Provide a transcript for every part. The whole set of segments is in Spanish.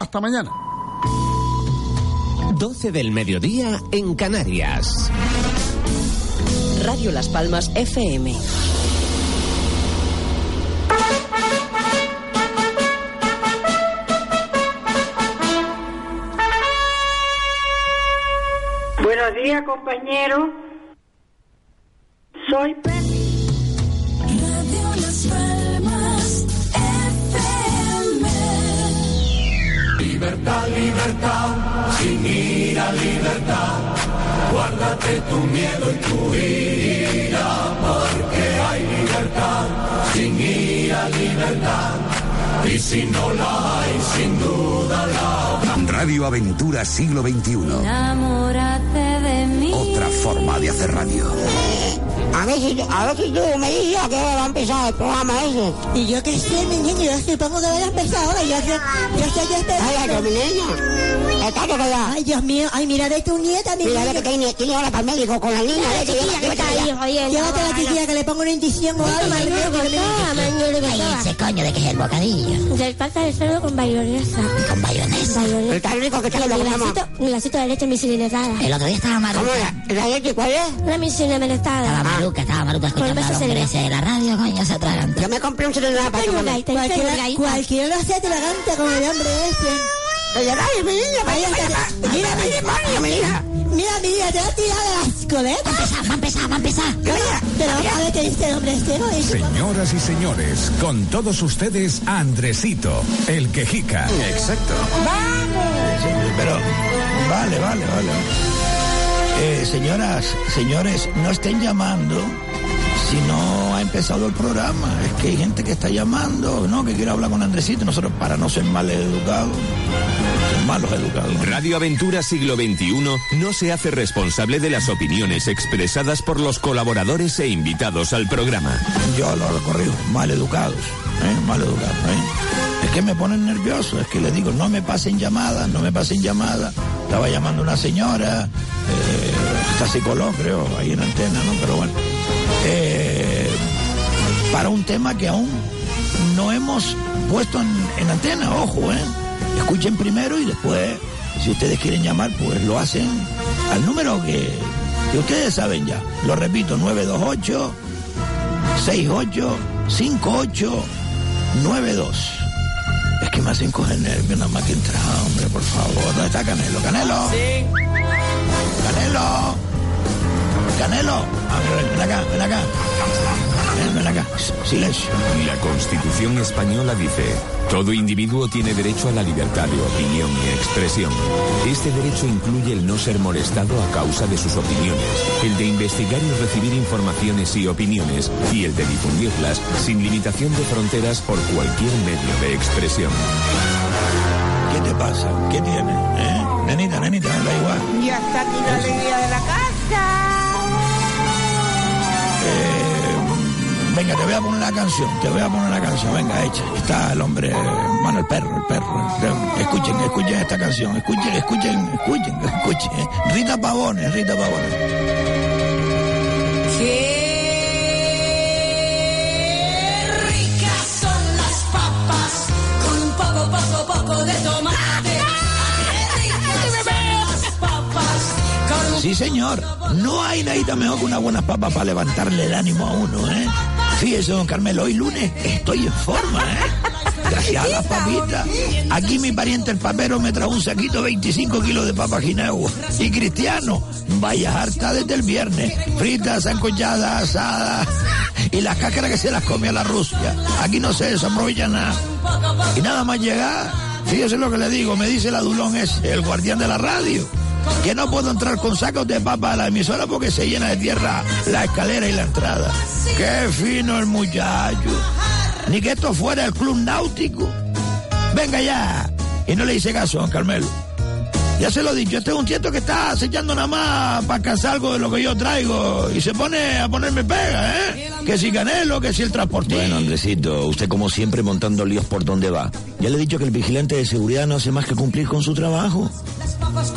Hasta mañana. 12 del mediodía en Canarias. Radio Las Palmas FM. Buenos días, compañero. Soy Pepe. Libertad, libertad, sin ira, libertad. Guárdate tu miedo y tu ira, porque hay libertad, sin ira, libertad. Y si no la hay, sin duda la habrá. Radio Aventura Siglo XXI. Enamórate. Otra forma de hacer radio. A ver si, a ver si tú me dices a qué hora va a empezar el programa ese. Y yo qué sé, mi niño, yo supongo que vaya a empezar ahora. Yo sé, yo sé, yo estoy... Ay, ay, mi niña. Está que. Ay, Dios mío, ay, mira de tu nieta, mi Mira niño. que tiene, tiene ahora para el médico con la niña. Ay, leche, chiquilla, llévate, que está llévate ahí, ya. oye, Llévate a la chiquilla que le pongo una inyección o algo. Ay, ese coño de que es el bocadillo. Del pata de cerdo con bayonesa. Con bayonesa. Bayonesa. Está rico que está Y lo un vasito de leche misilinetada. El otro día estaba maruca. ¿Cómo era? ¿La leche cuál es? Una misilinetada. Estaba maruca, estaba maruca escuchando Con a los de la radio, coño, se atraganta. Yo me compré un celular para tengo Cualquiera, cualquiera lo hace atragante como el hombre ese. Dale, mi niña, mira, mi hija. Mira, mira, te va a tirar de la escoleta. Va a empezar, va a empezar, va a empezar. Pero a ver qué dice el hombre este, Señoras y señores, con todos ustedes, Andresito, el quejica. Exacto. Pero, vale, vale, vale. Eh, señoras, señores, no estén llamando si no ha empezado el programa. Es que hay gente que está llamando, ¿no? Que quiere hablar con Andresito. Nosotros, para no ser mal educados, malos educados. Radio Aventura Siglo XXI no se hace responsable de las opiniones expresadas por los colaboradores e invitados al programa. Yo lo corrijo, mal educados, ¿eh? mal educados. ¿eh? Que me ponen nervioso, es que les digo, no me pasen llamadas, no me pasen llamadas. Estaba llamando una señora, eh, está psicólogo creo, ahí en antena, ¿no? Pero bueno, eh, para un tema que aún no hemos puesto en, en antena, ojo, ¿eh? Escuchen primero y después, si ustedes quieren llamar, pues lo hacen al número que, que ustedes saben ya. Lo repito, 928 68 58 92. Que me hacen coger nervios nada más que entrar, hombre, por favor. ¿Dónde está Canelo? ¡Canelo! ¡Canelo! ¡Canelo! Ah, ven, ven acá, ven acá. Ven, ven acá. S- Silencio. La Constitución española dice, todo individuo tiene derecho a la libertad de opinión y expresión. Este derecho incluye el no ser molestado a causa de sus opiniones, el de investigar y recibir informaciones y opiniones, y el de difundirlas sin limitación de fronteras por cualquier medio de expresión. ¿Qué te pasa? ¿Qué tienes? ¿Eh? Nenita, nenita, da igual. Ya está aquí la alegría de la casa. Eh, venga, te voy a poner la canción, te voy a poner la canción, venga, echa. Está el hombre, bueno, el perro, el perro. Escuchen, escuchen esta canción, escuchen, escuchen, escuchen, escuchen. Rita Pavones, Rita Pavones. Qué ricas son las papas con un poco, poco, poco de tomate. Qué ricas son las papas con un Sí, señor. No hay nadita mejor que unas buenas papas para levantarle el ánimo a uno, ¿eh? Fíjese, don Carmelo, hoy lunes estoy en forma, ¿eh? Gracias a las papitas. Aquí mi pariente el papero me trajo un saquito de 25 kilos de papa guineo. Y Cristiano, vaya harta desde el viernes. Fritas, sancochadas, asadas. Y las cáscaras que se las come a la Rusia. Aquí no se desaprovecha nada. Y nada más llegar, fíjese lo que le digo, me dice el adulón ese, el guardián de la radio, que no puedo entrar con sacos de papa a la emisora porque se llena de tierra la escalera y la entrada. Qué fino el muchacho. Ni que esto fuera el club náutico. Venga ya, Y no le hice caso, don Carmelo. Ya se lo he dicho, este es un tieto que está acechando nada más para casar algo de lo que yo traigo y se pone a ponerme pega, ¿eh? Que si Canelo, que si el transportista. Bueno, Andresito, usted como siempre montando líos por donde va. Ya le he dicho que el vigilante de seguridad no hace más que cumplir con su trabajo.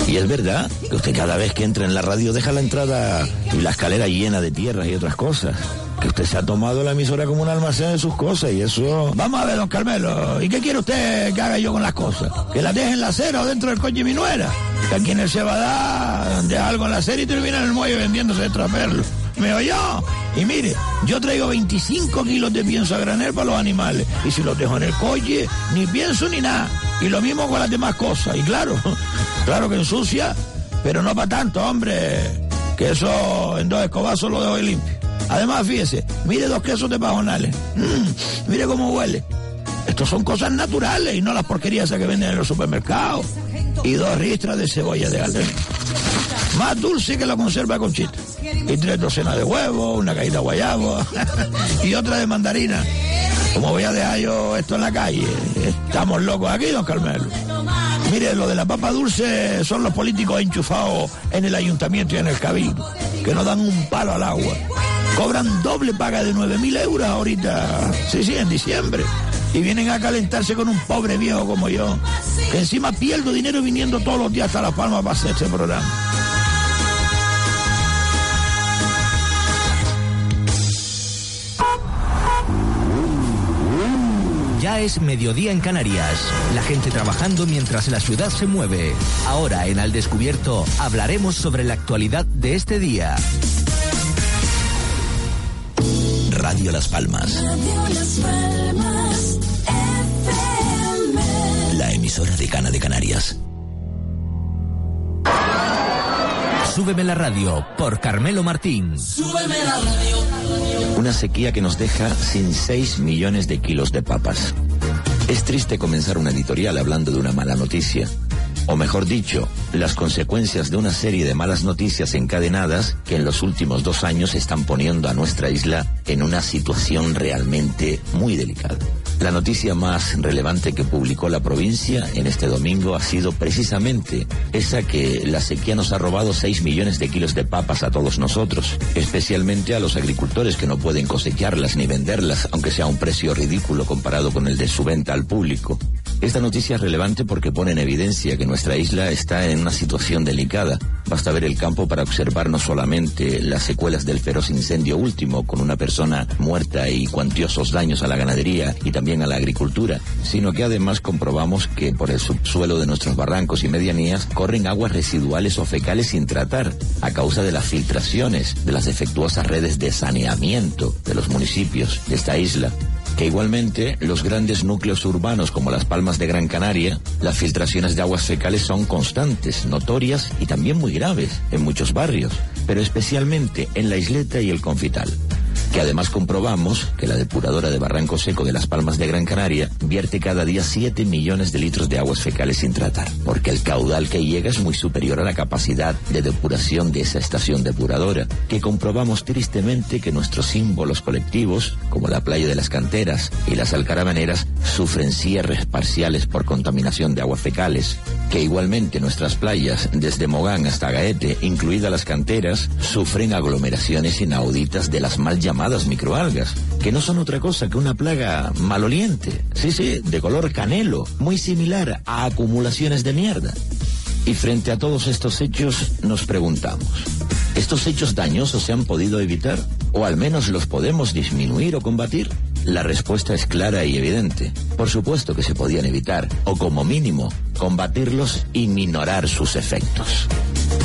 Y es verdad que usted cada vez que entra en la radio deja la entrada y la escalera llena de tierra y otras cosas. Que usted se ha tomado la emisora como un almacén de sus cosas y eso... Vamos a ver, don Carmelo, ¿y qué quiere usted que haga yo con las cosas? ¿Que las deje en la acera o dentro del coche de mi nuera? Que aquí en el Cebadá deja algo en la acera y termina en el muelle vendiéndose de traperlo. ¿Me oyó? Y mire, yo traigo 25 kilos de pienso a granel para los animales. Y si los dejo en el coche, ni pienso ni nada. Y lo mismo con las demás cosas. Y claro, claro que ensucia, pero no para tanto, hombre. Que eso en dos escobazos lo dejo limpio. Además, fíjese, mire dos quesos de pajonales. Mm, mire cómo huele. Estos son cosas naturales y no las porquerías que venden en los supermercados. Y dos ristras de cebolla de aldeón. Más dulce que la conserva conchita. Y tres docenas de huevos, una de guayabo y otra de mandarina. Como voy a dejar yo esto en la calle? Estamos locos aquí, don Carmelo. Mire, lo de la papa dulce son los políticos enchufados en el ayuntamiento y en el cabildo, que no dan un palo al agua. Cobran doble paga de 9.000 euros ahorita, sí, sí, en diciembre. Y vienen a calentarse con un pobre viejo como yo, que encima pierdo dinero viniendo todos los días hasta La Palma para hacer este programa. Ya es mediodía en Canarias. La gente trabajando mientras la ciudad se mueve. Ahora en Al Descubierto hablaremos sobre la actualidad de este día. Radio Las Palmas. La emisora de Cana de Canarias. Súbeme la radio por Carmelo Martín. Súbeme la radio. Una sequía que nos deja sin 6 millones de kilos de papas. Es triste comenzar una editorial hablando de una mala noticia. O mejor dicho, las consecuencias de una serie de malas noticias encadenadas que en los últimos dos años están poniendo a nuestra isla en una situación realmente muy delicada. La noticia más relevante que publicó la provincia en este domingo ha sido precisamente esa que la sequía nos ha robado 6 millones de kilos de papas a todos nosotros, especialmente a los agricultores que no pueden cosecharlas ni venderlas, aunque sea un precio ridículo comparado con el de su venta al público. Esta noticia es relevante porque pone en evidencia que nuestra isla está en una situación delicada. Basta ver el campo para observar no solamente las secuelas del feroz incendio último, con una persona muerta y cuantiosos daños a la ganadería y también a la agricultura, sino que además comprobamos que por el subsuelo de nuestros barrancos y medianías corren aguas residuales o fecales sin tratar, a causa de las filtraciones de las defectuosas redes de saneamiento de los municipios de esta isla que igualmente los grandes núcleos urbanos como las Palmas de Gran Canaria, las filtraciones de aguas fecales son constantes, notorias y también muy graves en muchos barrios, pero especialmente en la isleta y el confital que además comprobamos que la depuradora de Barranco Seco de las Palmas de Gran Canaria vierte cada día 7 millones de litros de aguas fecales sin tratar, porque el caudal que llega es muy superior a la capacidad de depuración de esa estación depuradora, que comprobamos tristemente que nuestros símbolos colectivos, como la playa de las canteras y las alcaravaneras, sufren cierres parciales por contaminación de aguas fecales, que igualmente nuestras playas, desde Mogán hasta Gaete, incluidas las canteras, sufren aglomeraciones inauditas de las mal llamadas microalgas, que no son otra cosa que una plaga maloliente, sí, sí, de color canelo, muy similar a acumulaciones de mierda. Y frente a todos estos hechos nos preguntamos, ¿estos hechos dañosos se han podido evitar? ¿O al menos los podemos disminuir o combatir? La respuesta es clara y evidente. Por supuesto que se podían evitar, o como mínimo, combatirlos y minorar sus efectos.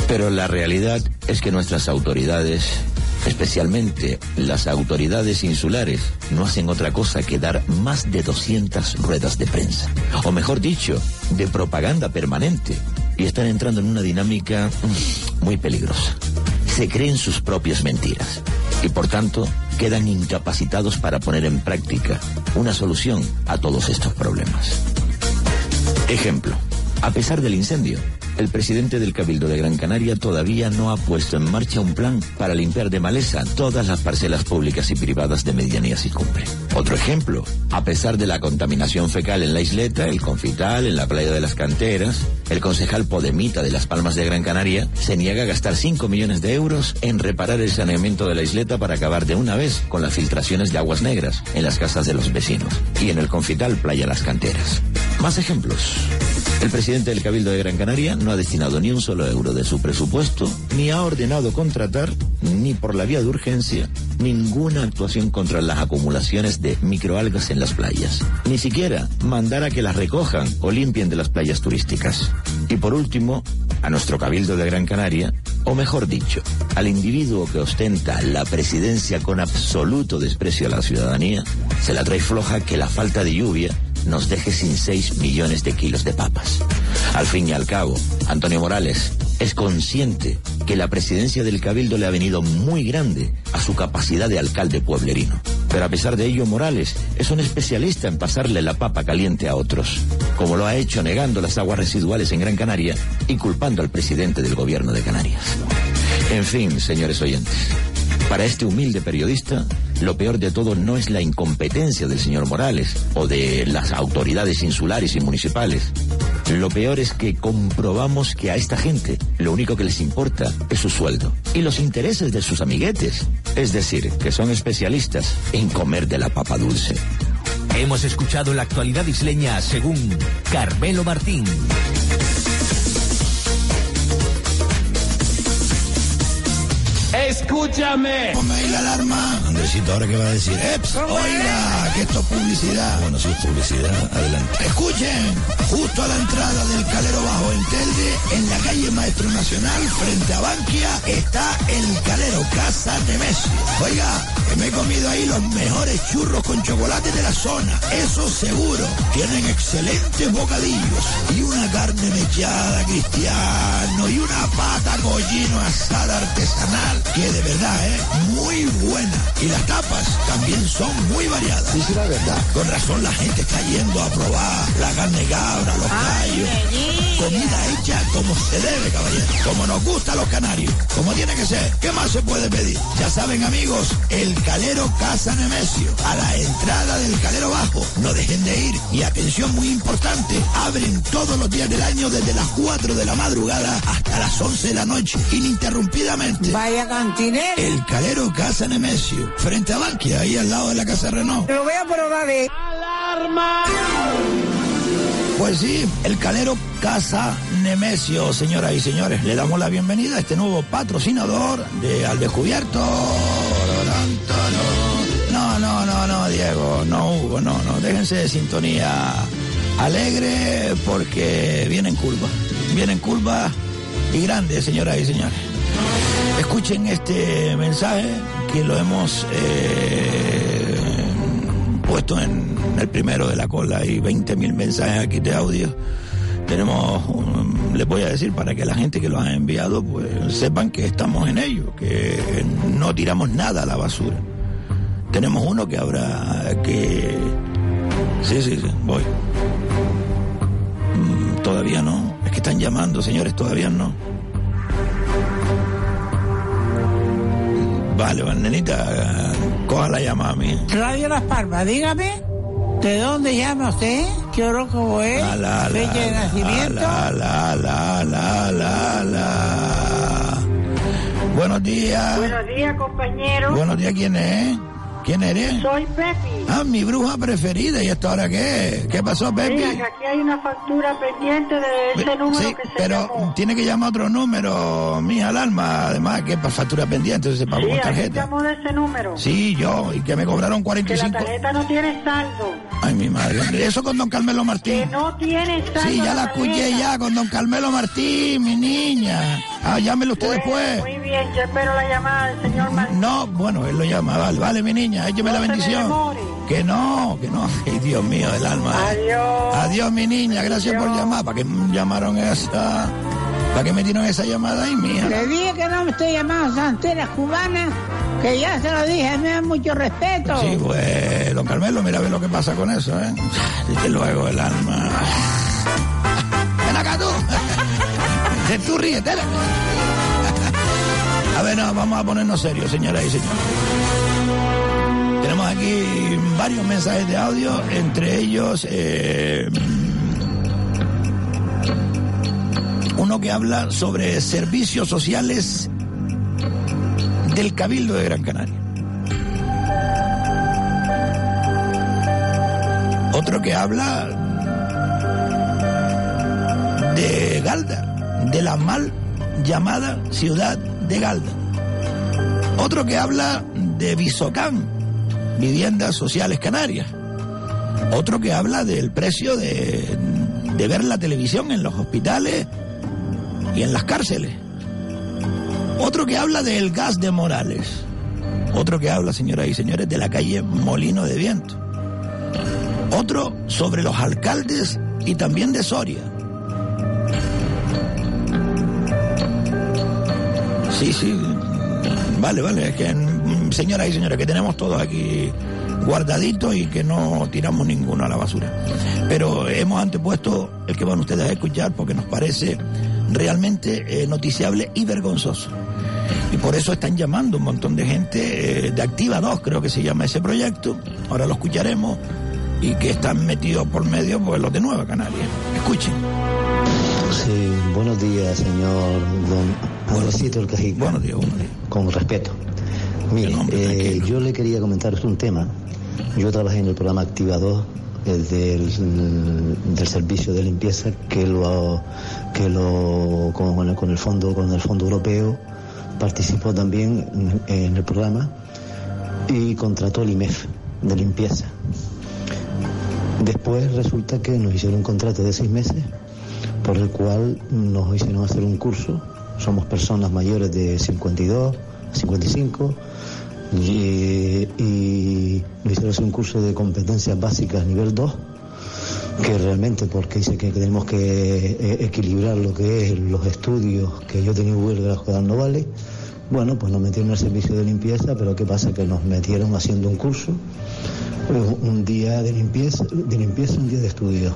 Pero la realidad es que nuestras autoridades especialmente las autoridades insulares, no hacen otra cosa que dar más de 200 ruedas de prensa, o mejor dicho, de propaganda permanente, y están entrando en una dinámica mm, muy peligrosa. Se creen sus propias mentiras y por tanto quedan incapacitados para poner en práctica una solución a todos estos problemas. Ejemplo, a pesar del incendio, el presidente del Cabildo de Gran Canaria todavía no ha puesto en marcha un plan para limpiar de maleza todas las parcelas públicas y privadas de medianía y cumple. Otro ejemplo, a pesar de la contaminación fecal en la isleta, el confital, en la playa de las canteras, el concejal Podemita de Las Palmas de Gran Canaria se niega a gastar 5 millones de euros en reparar el saneamiento de la isleta para acabar de una vez con las filtraciones de aguas negras en las casas de los vecinos y en el confital Playa Las Canteras. Más ejemplos. El presidente del Cabildo de Gran Canaria no ha destinado ni un solo euro de su presupuesto, ni ha ordenado contratar, ni por la vía de urgencia, ninguna actuación contra las acumulaciones de microalgas en las playas. Ni siquiera mandar a que las recojan o limpien de las playas turísticas. Y por último, a nuestro Cabildo de Gran Canaria, o mejor dicho, al individuo que ostenta la presidencia con absoluto desprecio a la ciudadanía, se la trae floja que la falta de lluvia nos deje sin 6 millones de kilos de papas. Al fin y al cabo, Antonio Morales es consciente que la presidencia del Cabildo le ha venido muy grande a su capacidad de alcalde pueblerino. Pero a pesar de ello, Morales es un especialista en pasarle la papa caliente a otros, como lo ha hecho negando las aguas residuales en Gran Canaria y culpando al presidente del gobierno de Canarias. En fin, señores oyentes, para este humilde periodista, lo peor de todo no es la incompetencia del señor Morales o de las autoridades insulares y municipales. Lo peor es que comprobamos que a esta gente lo único que les importa es su sueldo y los intereses de sus amiguetes. Es decir, que son especialistas en comer de la papa dulce. Hemos escuchado la actualidad isleña según Carmelo Martín. Escúchame. Ponme ahí la alarma. Andresito, ¿ahora qué va a decir? Eps, oiga, que esto es publicidad. Bueno, si es publicidad, adelante. Escuchen, justo a la entrada del Calero Bajo en Telde, en la calle Maestro Nacional, frente a Bankia, está el Calero Casa Nemesio. Oiga, que me he comido ahí los mejores churros con chocolate de la zona. Eso seguro. Tienen excelentes bocadillos y una carne mechada cristiano y una pata collino asada artesanal que de verdad es muy buena. Y las tapas también son muy variadas. Sí, sí, la verdad. Con razón la gente está yendo a probar la carne cabra, los gallos. Comida hecha como se debe, caballero. Como nos gusta a los canarios. Como tiene que ser. ¿Qué más se puede pedir? Ya saben, amigos, el Calero Casa Nemesio. A la entrada del Calero Bajo. No dejen de ir. Y atención muy importante. Abren todos los días del año desde las 4 de la madrugada hasta las 11 de la noche. Ininterrumpidamente. Vaya El Calero Casa Nemesio. Frente a Bankia, ahí al lado de la Casa Renault. Te lo voy a probar, eh. ¡Alarma! Pues sí, el calero Casa Nemesio, señoras y señores. Le damos la bienvenida a este nuevo patrocinador de Al Descubierto. No, no, no, no, Diego, no, Hugo, no, no. Déjense de sintonía alegre porque vienen curvas. Vienen curvas y grandes, señoras y señores. Escuchen este mensaje que lo hemos eh, puesto en el primero de la cola y 20 mil mensajes aquí de audio. Tenemos, les voy a decir para que la gente que lo ha enviado pues sepan que estamos en ello, que no tiramos nada a la basura. Tenemos uno que habrá que... Sí, sí, sí, voy. Mm, todavía no. Es que están llamando, señores, todavía no. Vale, nenita, coja la llamada mía. Radio Las Palmas, dígame. ¿De dónde llama usted? ¿Qué horóscopo es? La, la, la, ¿Fecha de nacimiento? La, la, la, la, la, la. Buenos días. Buenos días, compañero. Buenos días, ¿quién es? ¿Quién eres? Soy Pepi. Ah, mi bruja preferida. ¿Y esto ahora qué? ¿Qué pasó, Pepi? Mira, que aquí hay una factura pendiente de ese número Sí, que se pero llamó. tiene que llamar otro número, mija alarma. Además, que para factura pendiente, se pagó Sí, con tarjeta. llamó de ese número. Sí, yo, y que me cobraron Que la 45. tarjeta no tiene saldo. Ay, mi madre. Eso con don Carmelo Que Martín. no tiene saldo. Sí, ya la tarjeta. escuché ya con don Carmelo Martín, mi niña. Ah, llámelo usted Bueno, después. Muy bien, yo espero la llamada del señor Martín. No, bueno, él lo llama, vale, vale, mi niña, écheme la No me bendición. Que no, que no. Ay, Dios mío, el alma. Adiós. Adiós, mi niña, gracias por llamar. ¿Para qué llamaron esa? ¿Para qué metieron esa llamada ahí, mía? Le dije que no me estoy llamando santera cubana, que ya se lo dije, me da mucho respeto. Sí, pues, don Carmelo, mira a ver lo que pasa con eso, ¿eh? Desde luego, el alma. Ven acá tú. Tú ríete. A ver, no, vamos a ponernos serios, señoras y señores. Tenemos aquí varios mensajes de audio, entre ellos eh, uno que habla sobre servicios sociales del Cabildo de Gran Canaria. Otro que habla de Galda, de la mal llamada ciudad de Galda. Otro que habla de Visocán, viviendas sociales canarias. Otro que habla del precio de, de ver la televisión en los hospitales y en las cárceles. Otro que habla del gas de Morales. Otro que habla, señoras y señores, de la calle Molino de Viento. Otro sobre los alcaldes y también de Soria. Sí, sí. Vale, vale. Es que, mm, señoras y señores, que tenemos todos aquí guardaditos y que no tiramos ninguno a la basura. Pero hemos antepuesto el que van ustedes a escuchar porque nos parece realmente eh, noticiable y vergonzoso. Y por eso están llamando un montón de gente eh, de Activa 2, creo que se llama ese proyecto. Ahora lo escucharemos. Y que están metidos por medio pues los de Nueva Canaria. Escuchen. Sí, buenos días, señor Buenosito el Cajica. Buenos días, buenos días. Con respeto. Mire, eh, yo le quería comentar un tema. Yo trabajé en el programa Activador del, del, servicio de limpieza que lo que lo con, con, el fondo con el fondo europeo participó también en el programa y contrató el IMEF de limpieza. Después resulta que nos hicieron un contrato de seis meses por el cual nos hicieron hacer un curso. Somos personas mayores de 52, 55 y, y nos hicieron hacer un curso de competencias básicas nivel 2 que realmente porque dice que tenemos que eh, equilibrar lo que es los estudios que yo tenía huelga no vale bueno pues nos metieron al servicio de limpieza pero qué pasa que nos metieron haciendo un curso un día de limpieza de limpieza un día de estudio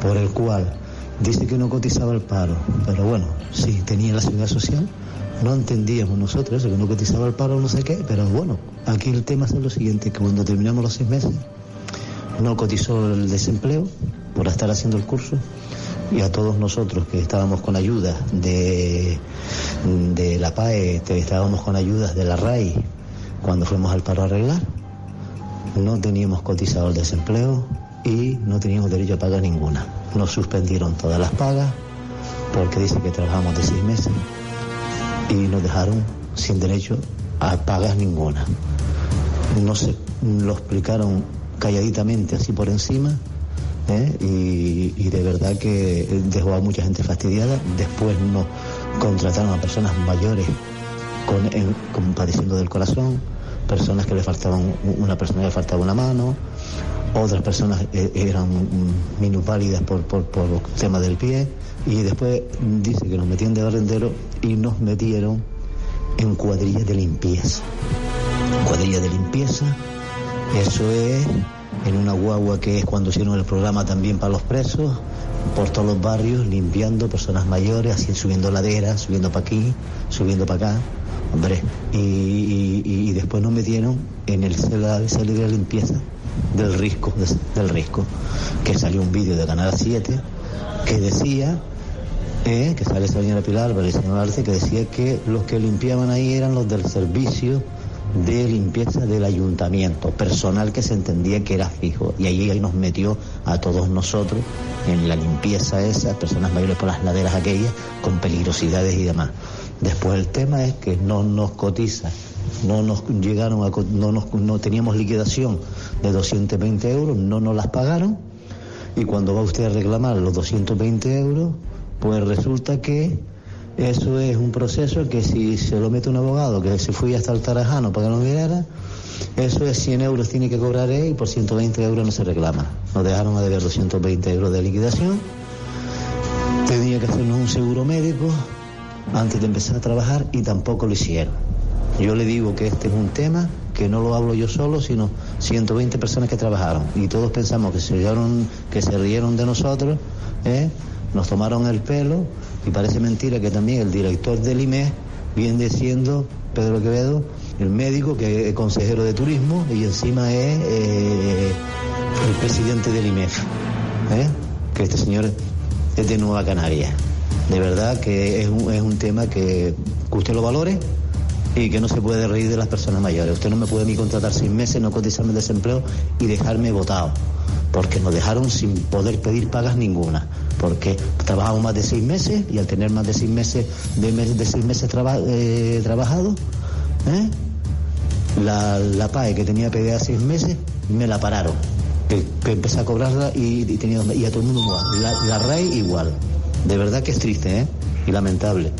por el cual dice que no cotizaba el paro pero bueno sí tenía la seguridad social no entendíamos nosotros eso, que no cotizaba el paro no sé qué pero bueno aquí el tema es lo siguiente que cuando terminamos los seis meses no cotizó el desempleo por estar haciendo el curso y a todos nosotros que estábamos con ayudas de, de la PAE, estábamos con ayudas de la RAI cuando fuimos al paro a arreglar, no teníamos cotizado el desempleo y no teníamos derecho a pagar ninguna. Nos suspendieron todas las pagas porque dice que trabajamos de seis meses y nos dejaron sin derecho a pagar ninguna. No se lo explicaron calladitamente así por encima ¿eh? y, de verdad que dejó a mucha gente fastidiada. Después nos contrataron a personas mayores con, padeciendo del corazón, personas que le faltaban, una persona que le faltaba una mano, otras personas eh, eran minupálidas por, por, por tema del pie y después dice que nos metían de barrendero y nos metieron en cuadrillas de limpieza. Cuadrilla de limpieza eso es en una guagua que es cuando hicieron el programa también para los presos, por todos los barrios, limpiando personas mayores, así subiendo laderas, subiendo para aquí, subiendo para acá. Hombre, y, después nos metieron en el salir de limpieza del risco, del risco, que salió un vídeo de Canal 7 que decía eh, que sale esa señora Pilar, el señor Arce, que decía que los que limpiaban ahí eran los del servicio de limpieza del ayuntamiento, personal que se entendía que era fijo. Y ahí, ahí nos metió a todos nosotros en la limpieza esa, personas mayores por las laderas aquellas, con peligrosidades y demás. Después el tema es que no nos cotiza, no nos llegaron a, no, nos, no teníamos liquidación de 220 euros, no nos las pagaron. Y cuando va usted a reclamar los 220 euros, pues resulta que eso es un proceso que si se lo mete un abogado que se fue hasta el Tarajano para que no mirara, eso es 100 euros tiene que cobrar él y por 120 euros no se reclama. Nos dejaron a deber 220 euros de liquidación. Tenía que hacernos un seguro médico antes de empezar a trabajar y tampoco lo hicieron. Yo le digo que este es un tema que no lo hablo yo solo, sino 120 personas que trabajaron. Y todos pensamos que se rieron, que se rieron de nosotros, ¿eh? nos tomaron el pelo Y parece mentira que también el director del IME viene siendo Pedro Quevedo, el médico que es consejero de turismo y encima es eh, el presidente del IMEF, ¿eh? que este señor es de Nueva Canaria. De verdad que es un, es un tema que, usted lo valore y que no se puede reír de las personas mayores. Usted no me puede ni contratar seis meses, no cotizarme el desempleo y dejarme votado, porque nos dejaron sin poder pedir pagas ninguna, porque trabajamos más de seis meses y al tener más de seis meses de, mes- de seis meses traba- eh, ¿eh? la, la PAE que tenía pegada seis meses me la pararon. Que, que empecé a cobrarla y, y tenía, y a todo el mundo igual. La, la igual. De verdad que es triste, ¿eh? Y lamentable.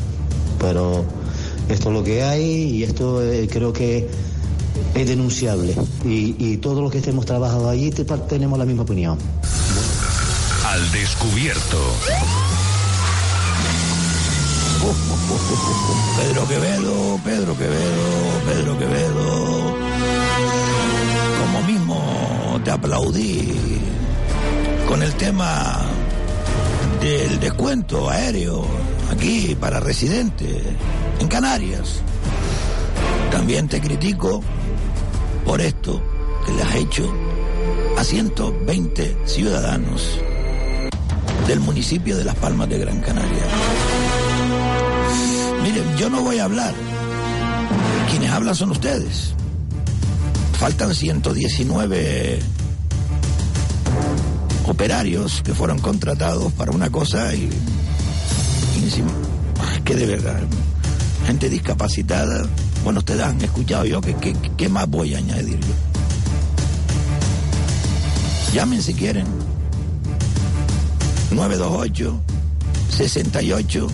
Pero esto es lo que hay y esto eh, creo que es denunciable. Y, y todos los que estemos trabajando allí te- tenemos la misma opinión. Al descubierto. Pedro Quevedo, Pedro Quevedo, Pedro Quevedo. Como mismo te aplaudí con el tema del descuento aéreo aquí para residentes en Canarias. También te critico por esto que le has hecho a 120 ciudadanos del municipio de Las Palmas de Gran Canaria. Miren, yo no voy a hablar. Quienes hablan son ustedes. Faltan 119 operarios que fueron contratados para una cosa y, y de verdad, gente discapacitada, bueno, ustedes han escuchado yo, ¿qué, qué, qué más voy a añadir yo? Llamen si quieren. 928 68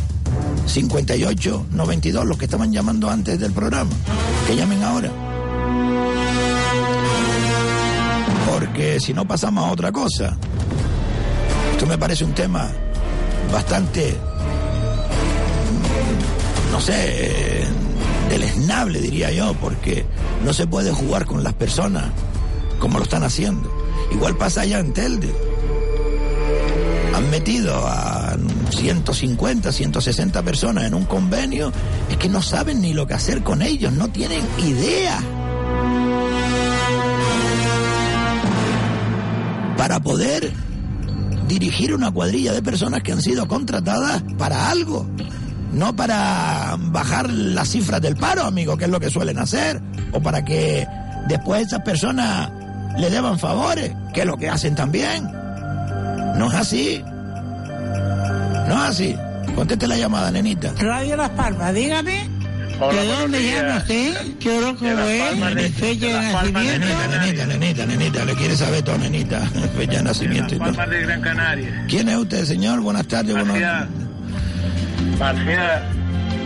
58 92, los que estaban llamando antes del programa. Que llamen ahora. Porque si no pasamos a otra cosa. Esto me parece un tema bastante, no sé, deleznable diría yo, porque no se puede jugar con las personas como lo están haciendo. Igual pasa allá en Telde. Han metido a 150, 160 personas en un convenio, es que no saben ni lo que hacer con ellos, no tienen idea. Para poder dirigir una cuadrilla de personas que han sido contratadas para algo, no para bajar las cifras del paro, amigo, que es lo que suelen hacer, o para que después esas personas le deban favores, que es lo que hacen también. No es así. No es así. Conteste la llamada, nenita. Radio Las Palmas, dígame. Hola, ¿De dónde llama usted? ¿Qué horóscopo es? ¿Mi fecha de nacimiento? Nenita, nenita, nenita, le quiere saber todo, nenita. Fecha de nacimiento y todo. De Gran Canaria. ¿Quién es usted, señor? Buenas tardes, buenos Marcial. Marcial.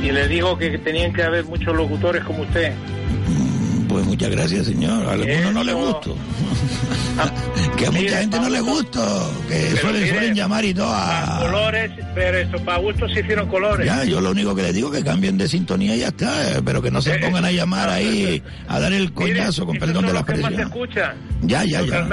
Y le digo que tenían que haber muchos locutores como usted. Pues muchas gracias, señor. A algunos no le gusto. que a mucha gente no le gusto. Que suelen, suelen llamar y todo a... Colores, pero para gusto se hicieron colores. Ya, yo lo único que les digo es que cambien de sintonía y ya está, eh, pero que no se pongan a llamar ahí a dar el coñazo, con perdón de la ¿Qué más se expresión. Ya, ya, ya.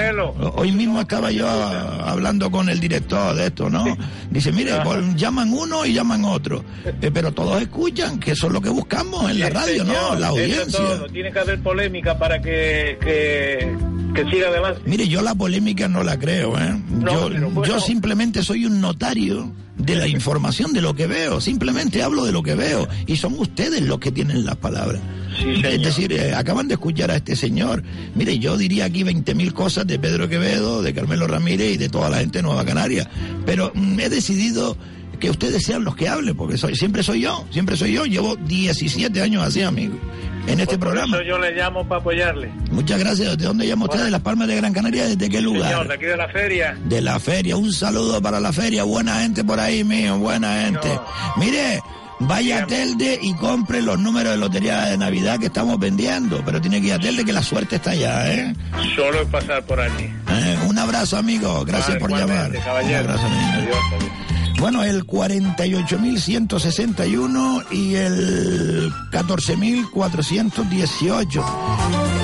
Hoy mismo estaba yo ah, hablando con el director de esto, ¿no? Dice, mire, llaman uno y llaman otro, Eh, pero todos escuchan, que eso es lo que buscamos en la radio, ¿no? La eso audiencia. Tiene que haber polémica para que, que, que siga adelante. Mire, yo la polémica no la creo, ¿eh? yo, pero bueno. yo simplemente soy un notario de la información, de lo que veo. Simplemente hablo de lo que veo. Y son ustedes los que tienen las palabras. es decir, eh, acaban de escuchar a este señor. Mire, yo diría aquí 20.000 cosas de Pedro Quevedo, de Carmelo Ramírez y de toda la gente de Nueva Canaria. Pero mm, he decidido que ustedes sean los que hablen, porque soy, siempre soy yo, siempre soy yo. Llevo 17 años así, amigo, en este Por programa. eso yo le llamo para apoyarle. Muchas gracias. ¿De dónde llama usted? ¿De Las Palmas de Gran Canaria? ¿Desde qué lugar? Señor, de aquí de la feria. De la feria. Un saludo para la feria. Buena gente por ahí, mío. Buena gente. Mire, vaya a Telde y compre los números de lotería de Navidad que estamos vendiendo. Pero tiene que ir a Telde que la suerte está allá, ¿eh? Solo es pasar por allí. Eh, Un abrazo, amigo. Gracias Vale, por llamar. igualmente, Un caballero. abrazo, niño. Adiós, adiós. Bueno, el 48.161 y el 14.418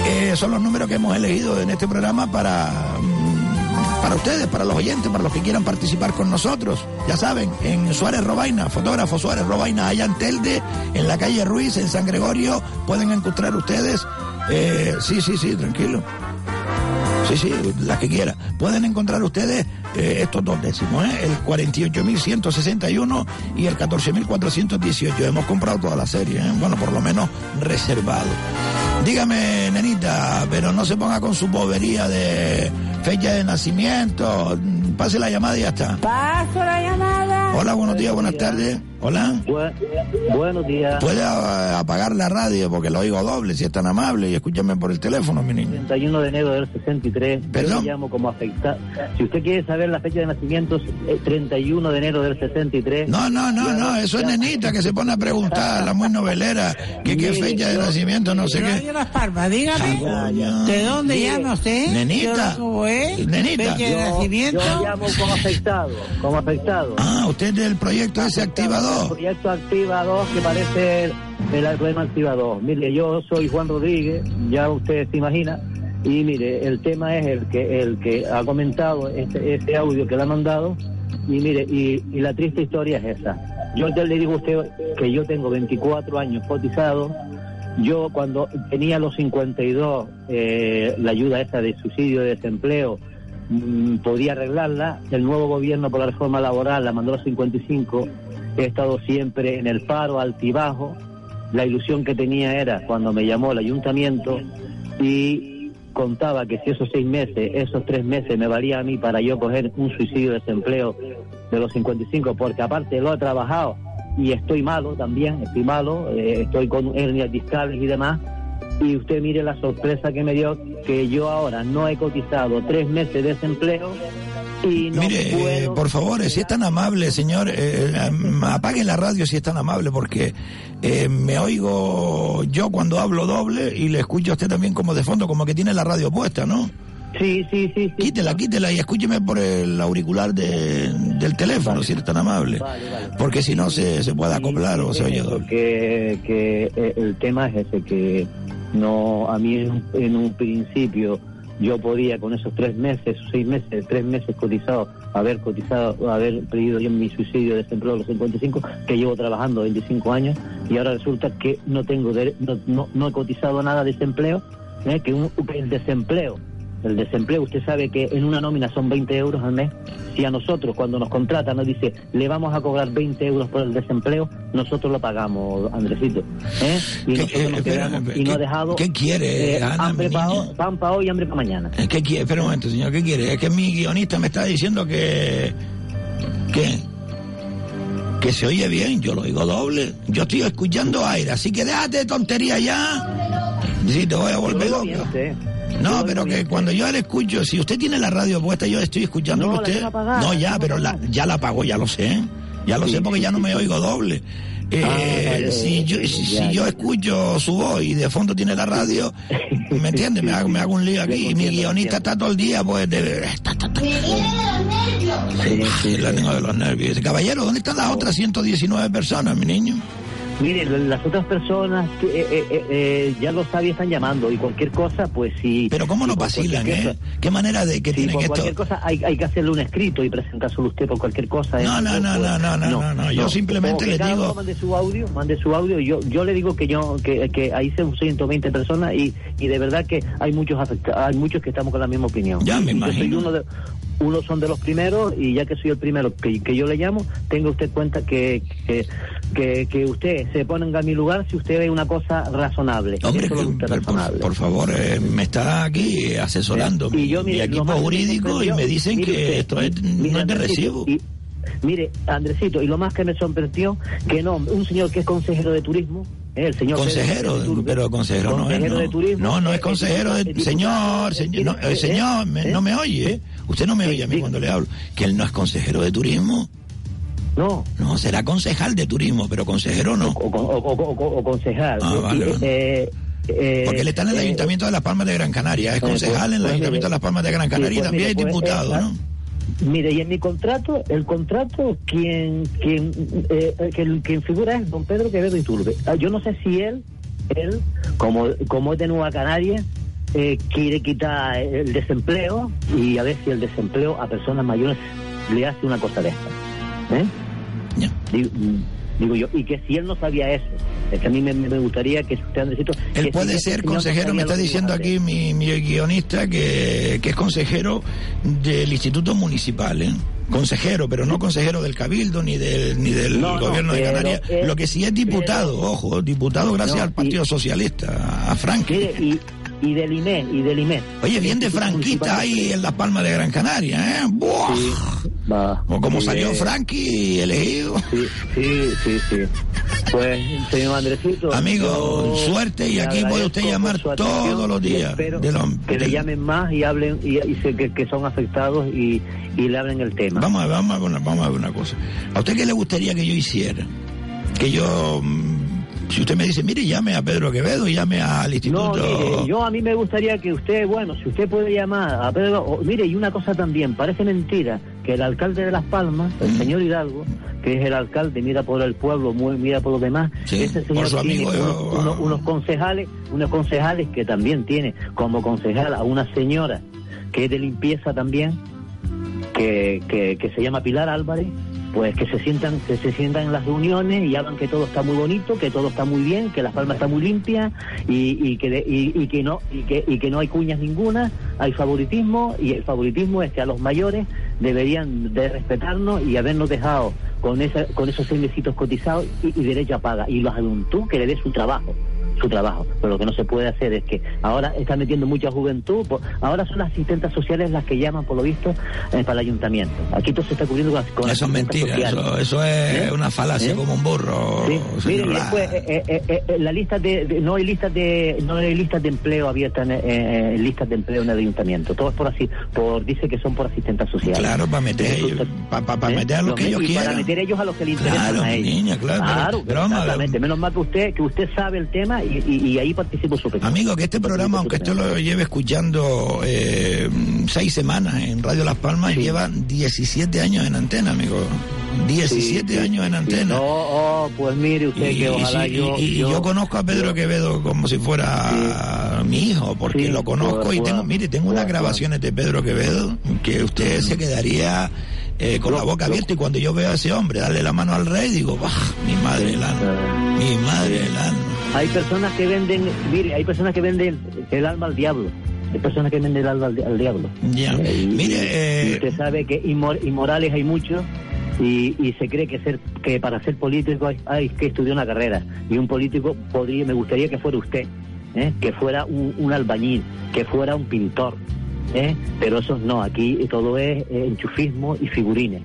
eh, son los números que hemos elegido en este programa para, mm, para ustedes, para los oyentes, para los que quieran participar con nosotros. Ya saben, en Suárez Robaina, fotógrafo Suárez Robaina, allá en Telde, en la calle Ruiz, en San Gregorio, pueden encontrar ustedes. eh, sí, sí, sí, tranquilo. Sí, sí, la que quiera. Pueden encontrar ustedes eh, estos dos décimos, ¿eh? el 48.161 y el 14.418. Hemos comprado toda la serie, ¿eh? bueno, por lo menos reservado. Dígame, nenita, pero no se ponga con su bobería de fecha de nacimiento. Pase la llamada y ya está. Paso la llamada. Hola, buenos días, buenas tardes. Hola. buenos días. ¿Puede a- apagar la radio porque lo oigo doble, si es tan amable, y escúchame por el teléfono, mi niño? 31 de enero del 63. ¿Perdón? Yo llamo como afectado. Si usted quiere saber la fecha de nacimiento, es 31 de enero del 63. No, no, no, no, eso es nenita que se pone a preguntar, la muy novelera, que qué fecha de nacimiento, no sé qué. Radio Las Palmas, dígame. ¿De dónde llama usted? Nenita. ¿Cómo es? Nenita. Fecha de Yo- nacimiento. Yo llamo como afectado, como afectado. Ah, usted es del proyecto ese activador. Proyecto Activa 2 que parece el, problema Activa 2. Mire, yo soy Juan Rodríguez, ya usted se imagina, y mire, el tema es el que el que ha comentado este, este audio que le ha mandado, y mire, y, y la triste historia es esa. Yo ya le digo a usted que yo tengo 24 años cotizados, yo cuando tenía los 52, eh, la ayuda esa de subsidio de desempleo, mm, podía arreglarla. El nuevo gobierno por la reforma laboral la mandó a los 55. He estado siempre en el paro, altibajo. La ilusión que tenía era cuando me llamó el ayuntamiento y contaba que si esos seis meses, esos tres meses me valía a mí para yo coger un suicidio de desempleo de los 55, porque aparte lo he trabajado y estoy malo también, estoy malo, eh, estoy con hernias discales y demás. Y usted mire la sorpresa que me dio, que yo ahora no he cotizado tres meses de desempleo y no Mire, eh, puedo... por favor, si es tan amable, señor, eh, apaguen la radio si es tan amable, porque eh, me oigo yo cuando hablo doble y le escucho a usted también como de fondo, como que tiene la radio puesta, ¿no? Sí, sí, sí. Quítela, quítela y escúcheme por el auricular de- del teléfono, si es tan amable. Porque si no se, se puede acoplar o se oye doble. que, que eh, el tema es ese, que no, a mí en un principio yo podía con esos tres meses, seis meses, tres meses cotizados, haber cotizado, haber pedido yo mi suicidio de desempleo a los 55, que llevo trabajando 25 años, y ahora resulta que no tengo, no, no, no he cotizado nada de desempleo, ¿eh? que, un, que el desempleo el desempleo, usted sabe que en una nómina son 20 euros al mes. Si a nosotros, cuando nos contratan, nos dice, le vamos a cobrar 20 euros por el desempleo, nosotros lo pagamos, Andresito. ¿eh? Y nosotros nos espera, quedamos y no ha ¿qué- dado qué quiere, eh, Ana, hambre mi pa' niña? ho- pan para hoy y hambre para mañana. Eh, ¿Qué quiere? Espera un momento, señor, ¿qué quiere? Es que mi guionista me está diciendo que... ¿Qué? Que se oye bien, yo lo oigo doble. Yo estoy escuchando aire, así que déjate de tontería ya. Sí, te voy a volver loco. usted. No, pero que cuando yo le escucho, si usted tiene la radio puesta, yo estoy escuchando No, que la usted. apagada, no, la ya, pero la, ya la apagó, ya lo sé. Ya lo sé porque ya no me oigo doble. Eh, Ah, vale, si yo, si, yo escucho su voz y de fondo tiene la radio, ¿me entiendes? Me hago, me hago un lío aquí y mi guionista está todo el día, pues, de, ta, ta, ta. Sí, la tengo de los nervios. Caballero, ¿dónde están las otras 119 personas, mi niño? Mire, las otras personas que, eh, eh, eh, eh, ya lo saben, están llamando y cualquier cosa, pues sí. Pero cómo nos vacilan, ¿eh? cosa- ¿Qué manera de que Sí, tienen por esto? cualquier cosa hay, hay que hacerle un escrito y presentárselo usted por cualquier cosa. ¿eh? No, no, no, no, no, no, no, no, yo simplemente le digo- mande su audio, mande su audio. Yo, yo le digo que yo, que, que ahí son 120 personas y, y de verdad que hay muchos afecta- hay muchos que estamos con la misma opinión. Ya me Y yo soy imagino. uno de, uno son de los primeros y ya que soy el primero que, que yo le llamo, tenga usted cuenta que, que, que, que usted se ponga a mi lugar si usted ve una cosa razonable. Hombre, Eso usted por, razonable. por favor, eh, me está aquí asesorando Y yo, mire, mi equipo jurídico y me dicen que usted, esto es, mire, no es de recibo. y- mire, Andresito, y lo más que me sorprendió, que no, un señor que es consejero de turismo, el señor... Consejero, pero consejero no es. consejero No, turismo, no, no es eh, consejero de... Señor, señor, no, eh, eh, señor, me- eh, no me oye. eh. Usted no me oye a mí cuando le hablo. Que él no es consejero de turismo. No. No, será concejal de turismo, pero consejero no. O, o- o- o- o concejal. Ah, vale, Eh, eh, eh, Porque él está en el eh, Ayuntamiento de Las Palmas de Gran Canaria. Es pues, concejal en el pues, Ayuntamiento de Las Palmas de Gran Canaria y pues, también es pues, diputado, eh, ¿no? Mire, y en mi contrato, el contrato, quien quien, eh, eh, quien, quien figura es don Pedro Quevedo Iturbe. Ah, Yo no sé si él, él, como, como es de Nueva Canaria, eh, quiere quitar el desempleo y a ver si el desempleo a personas mayores le hace una cosa de esta. ¿eh? Digo, digo yo, y que si él no sabía eso, es que a mí me, me gustaría que usted, Andresito... Él puede ser consejero, me está diciendo aquí mi, mi guionista que, que es consejero del Instituto Municipal, ¿eh? Consejero, pero no consejero del Cabildo ni del, ni del No, no, gobierno de Canarias. es- Lo que sí es diputado, ojo, diputado gracias No, al Partido Socialista, a Frank. Mire, y, y del IME, y del IME. Oye, bien de franquista ahí en Las Palmas de Gran Canaria, ¿eh? ¡Buah! Va, o como salió Frankie elegido. Sí, sí, sí, sí. Pues, señor Andresito. Amigo, suerte y aquí puede usted llamar todos los días espero de los- que de- le llamen más y hablen, y, y sé que, que son afectados y, y le hablen el tema. Vamos a, ver, vamos, a ver una, vamos a ver una cosa. ¿A usted qué le gustaría que yo hiciera? Que yo, mm, si usted me dice, mire, llame a Pedro Quevedo, llame al No, instituto. mire, yo a mí me gustaría que usted, bueno, si usted puede llamar a Pedro, o- mire, y una cosa también, parece mentira que el alcalde de Las Palmas, el Mm. señor Hidalgo, que es el alcalde, mira por el pueblo, muy- mira por los demás, Sí, ese señor tiene amigo, unos, yo- unos- unos concejales, unos concejales que también tiene como concejal a una señora que es de limpieza también, que, que, que se llama Pilar Álvarez, pues que se sientan, que se sientan en las reuniones y hablan que todo está muy bonito, que todo está muy bien, que las palmas está muy limpia y, y que y, y que no y que, y que no hay cuñas ninguna, hay favoritismo y el favoritismo es que a los mayores deberían de respetarnos y habernos dejado con esa, con esos seis cotizados y, y derecho a paga. Y los juventud que le dé su trabajo su trabajo. Pero lo que no se puede hacer es que ahora está metiendo mucha juventud, po- ahora son las asistentes sociales las que llaman, por lo visto, eh, para el ayuntamiento. Aquí todo se está cubriendo con, con Eso es mentira, eso, eso es ¿Eh? una falacia ¿Eh? como un burro. Sí. Mire, señor y Blas. después, la lista de, de- no hay listas de no hay listas de empleo abiertas en, eh, listas de empleo en el ayuntamiento todo es por así por dice que son por asistentas sociales Claro, para meter, Resulta- para ¿Eh? meter a los Los que ellos y para quieran. meter ellos a los que les interesan Claro, a ellos. niña, claro, claro pero menos mal que usted que usted sabe el tema y, y, y ahí participo su opinión. Amigo, que este programa, aunque usted lo lleve escuchando eh, seis semanas en Radio Las Palmas, lleva 17 años en antena, amigo. 17 Sí, sí, años en antena. No, oh, pues mire usted Y, que ojalá yo, y- y yo conozco a Pedro Quevedo como si fuera mi hijo, porque lo conozco y tengo, mire, tengo unas grabaciones de Pedro Quevedo que usted se quedaría eh, con la boca abierta y cuando yo veo a ese hombre darle la mano al rey, digo, bah, mi madre el alma, mi madre el alma. Hay personas que venden, mire, hay personas que venden el alma al diablo. Hay personas que venden el alma al, al diablo. Ya. Eh, Mire, y eh, usted sabe que inmor- inmorales hay muchos y, y se cree que ser que para ser político hay, hay que estudiar una carrera y un político podría, me gustaría que fuera usted, ¿eh? que fuera un, un albañil, que fuera un pintor, ¿eh? pero esos no. Aquí todo es eh, enchufismo y figurines.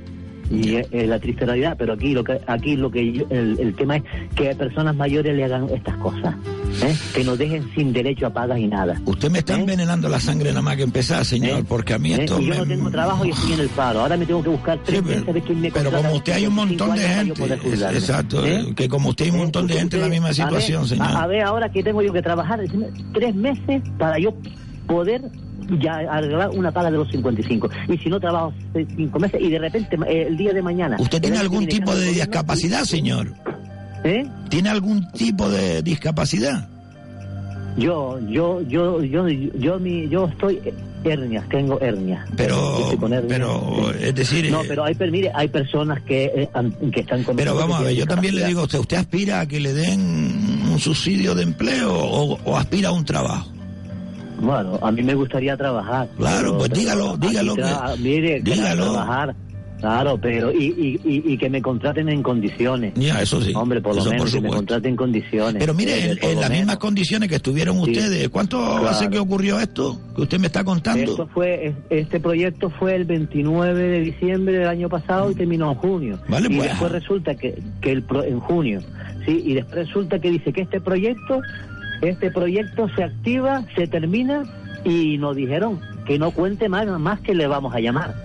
Y es, la triste realidad, pero aquí lo que aquí lo que yo- el, el tema es que a personas mayores le hagan estas cosas, ¿eh? que nos dejen sin derecho a pagas y nada. Usted me está envenenando la sangre nada más que empezar, señor, porque a mí ¿Eh? esto Y yo me- no tengo trabajo y estoy en el paro. Ahora me tengo que buscar tres meses a ver quién me Pero como usted hay un 25 montón de gente, exacto, ¿Eh? que como usted hay un montón de gente en la misma A ver, situación, señor. A, a ver, ahora que tengo yo que trabajar tres meses para yo poder ya arreglar una paga de los 55. Y si no trabajo cinco meses y de repente eh, el día de mañana... ¿Usted tiene algún tipo de discapacidad, señor? ¿Eh? ¿Tiene algún tipo de discapacidad? Yo, yo, yo, yo, yo, mi, yo estoy hernias, tengo hernias. Pero, pero, es decir, No, eh, pero hay, mire, hay personas que, eh, que están con Pero vamos a ver, yo también le digo a usted, ¿usted aspira a que le den un subsidio de empleo o, o aspira a un trabajo? Bueno, a mí me gustaría trabajar. Claro, pues dígalo, dígalo que- mire, que dígalo. trabajar. Claro, pero y, y, y, y que me contraten en condiciones. Ya, eso sí. Hombre, por lo Eso por menos que me contraten en condiciones. Pero mire, Eh, en, las mismas condiciones que estuvieron Sí, ustedes, ¿cuánto claro. hace que ocurrió esto que usted me está contando? Esto fue, es- este proyecto fue el 29 de diciembre del año pasado y terminó en junio. Vale, y pues. después resulta que, que el pro- en junio, sí, y después resulta que dice que este proyecto, este proyecto se activa, se termina y nos dijeron que no cuente más, más que le vamos a llamar.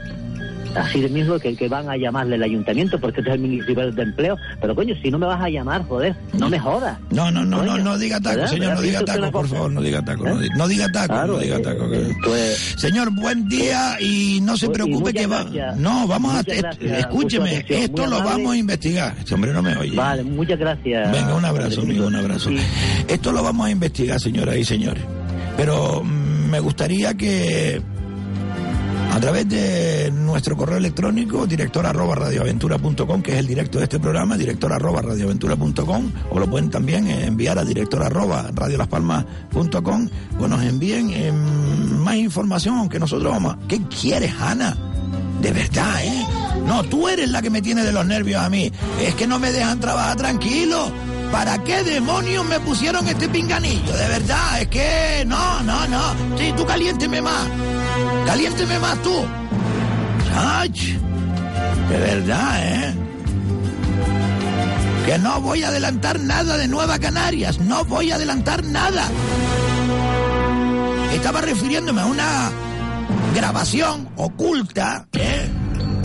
Así de mismo que, que van a llamarle el ayuntamiento porque este es el municipal de empleo. Pero coño, si no me vas a llamar, joder, no me jodas. No, no, no, no, Coño, no diga taco, ¿verdad? señor, no diga taco, por favor, no diga taco, no ¿Eh? diga, no diga taco, Claro, no diga eh, taco. que- esto es- Señor, buen día y no se Y preocupe que va. gracias. No, vamos a. Gracias escúcheme, esto lo vamos a investigar. Este hombre no me oye. Vale, muchas gracias. Venga, un abrazo, amigo, un abrazo. Esto lo vamos a investigar, señoras y señores. Pero mm, me gustaría que a través de nuestro correo electrónico, director arroba radioaventura.com, que es el directo de este programa, director arroba radioaventura.com, o lo pueden también enviar a director arroba radiolaspalmas.com, o nos envíen eh, más información, aunque nosotros vamos. ¿Qué quieres, Ana? De verdad, ¿eh? No, tú eres la que me tiene de los nervios a mí. Es que no me dejan trabajar tranquilo. ¿Para qué demonios me pusieron este pinganillo? De verdad, es que no, no, no. Sí, tú caliénteme más. Caliénteme más tú. Ach, de verdad, ¿eh? Que no voy a adelantar nada de Nueva Canarias. No voy a adelantar nada. Estaba refiriéndome a una grabación oculta ¿eh?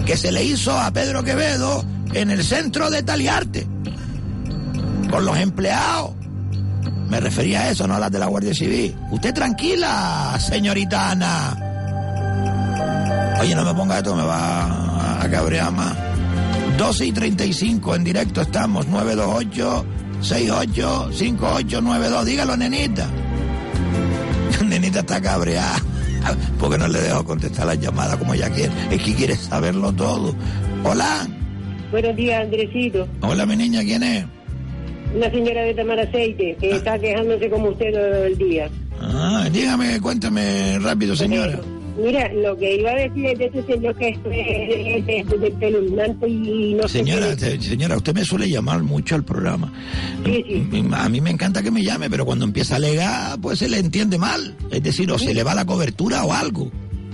que se le hizo a Pedro Quevedo en el centro de Taliarte con los empleados. Me refería a eso, no a las de la Guardia Civil. Usted tranquila, señorita Ana. Oye, no me ponga esto, me va a cabrear más. 12 y 35 en directo estamos, 928 68 5892. Dígalo, nenita. Nenita está cabreada. Porque no le dejo contestar las llamadas como ella quiere. Es que quiere saberlo todo. Hola. Buenos días, Andresito. Hola, mi niña, ¿quién es? Una señora de tomar aceite que está quejándose como usted todo el día. Ah, dígame, cuéntame rápido, señora. Mira, lo que iba a decir es de ese señor que es, es, de y no Señora, sé te- señora, usted me suele llamar mucho al programa. Sí, sí. A mí me encanta que me llame, pero cuando empieza a alegar, pues se le entiende mal. Es decir, o se le va la cobertura o algo.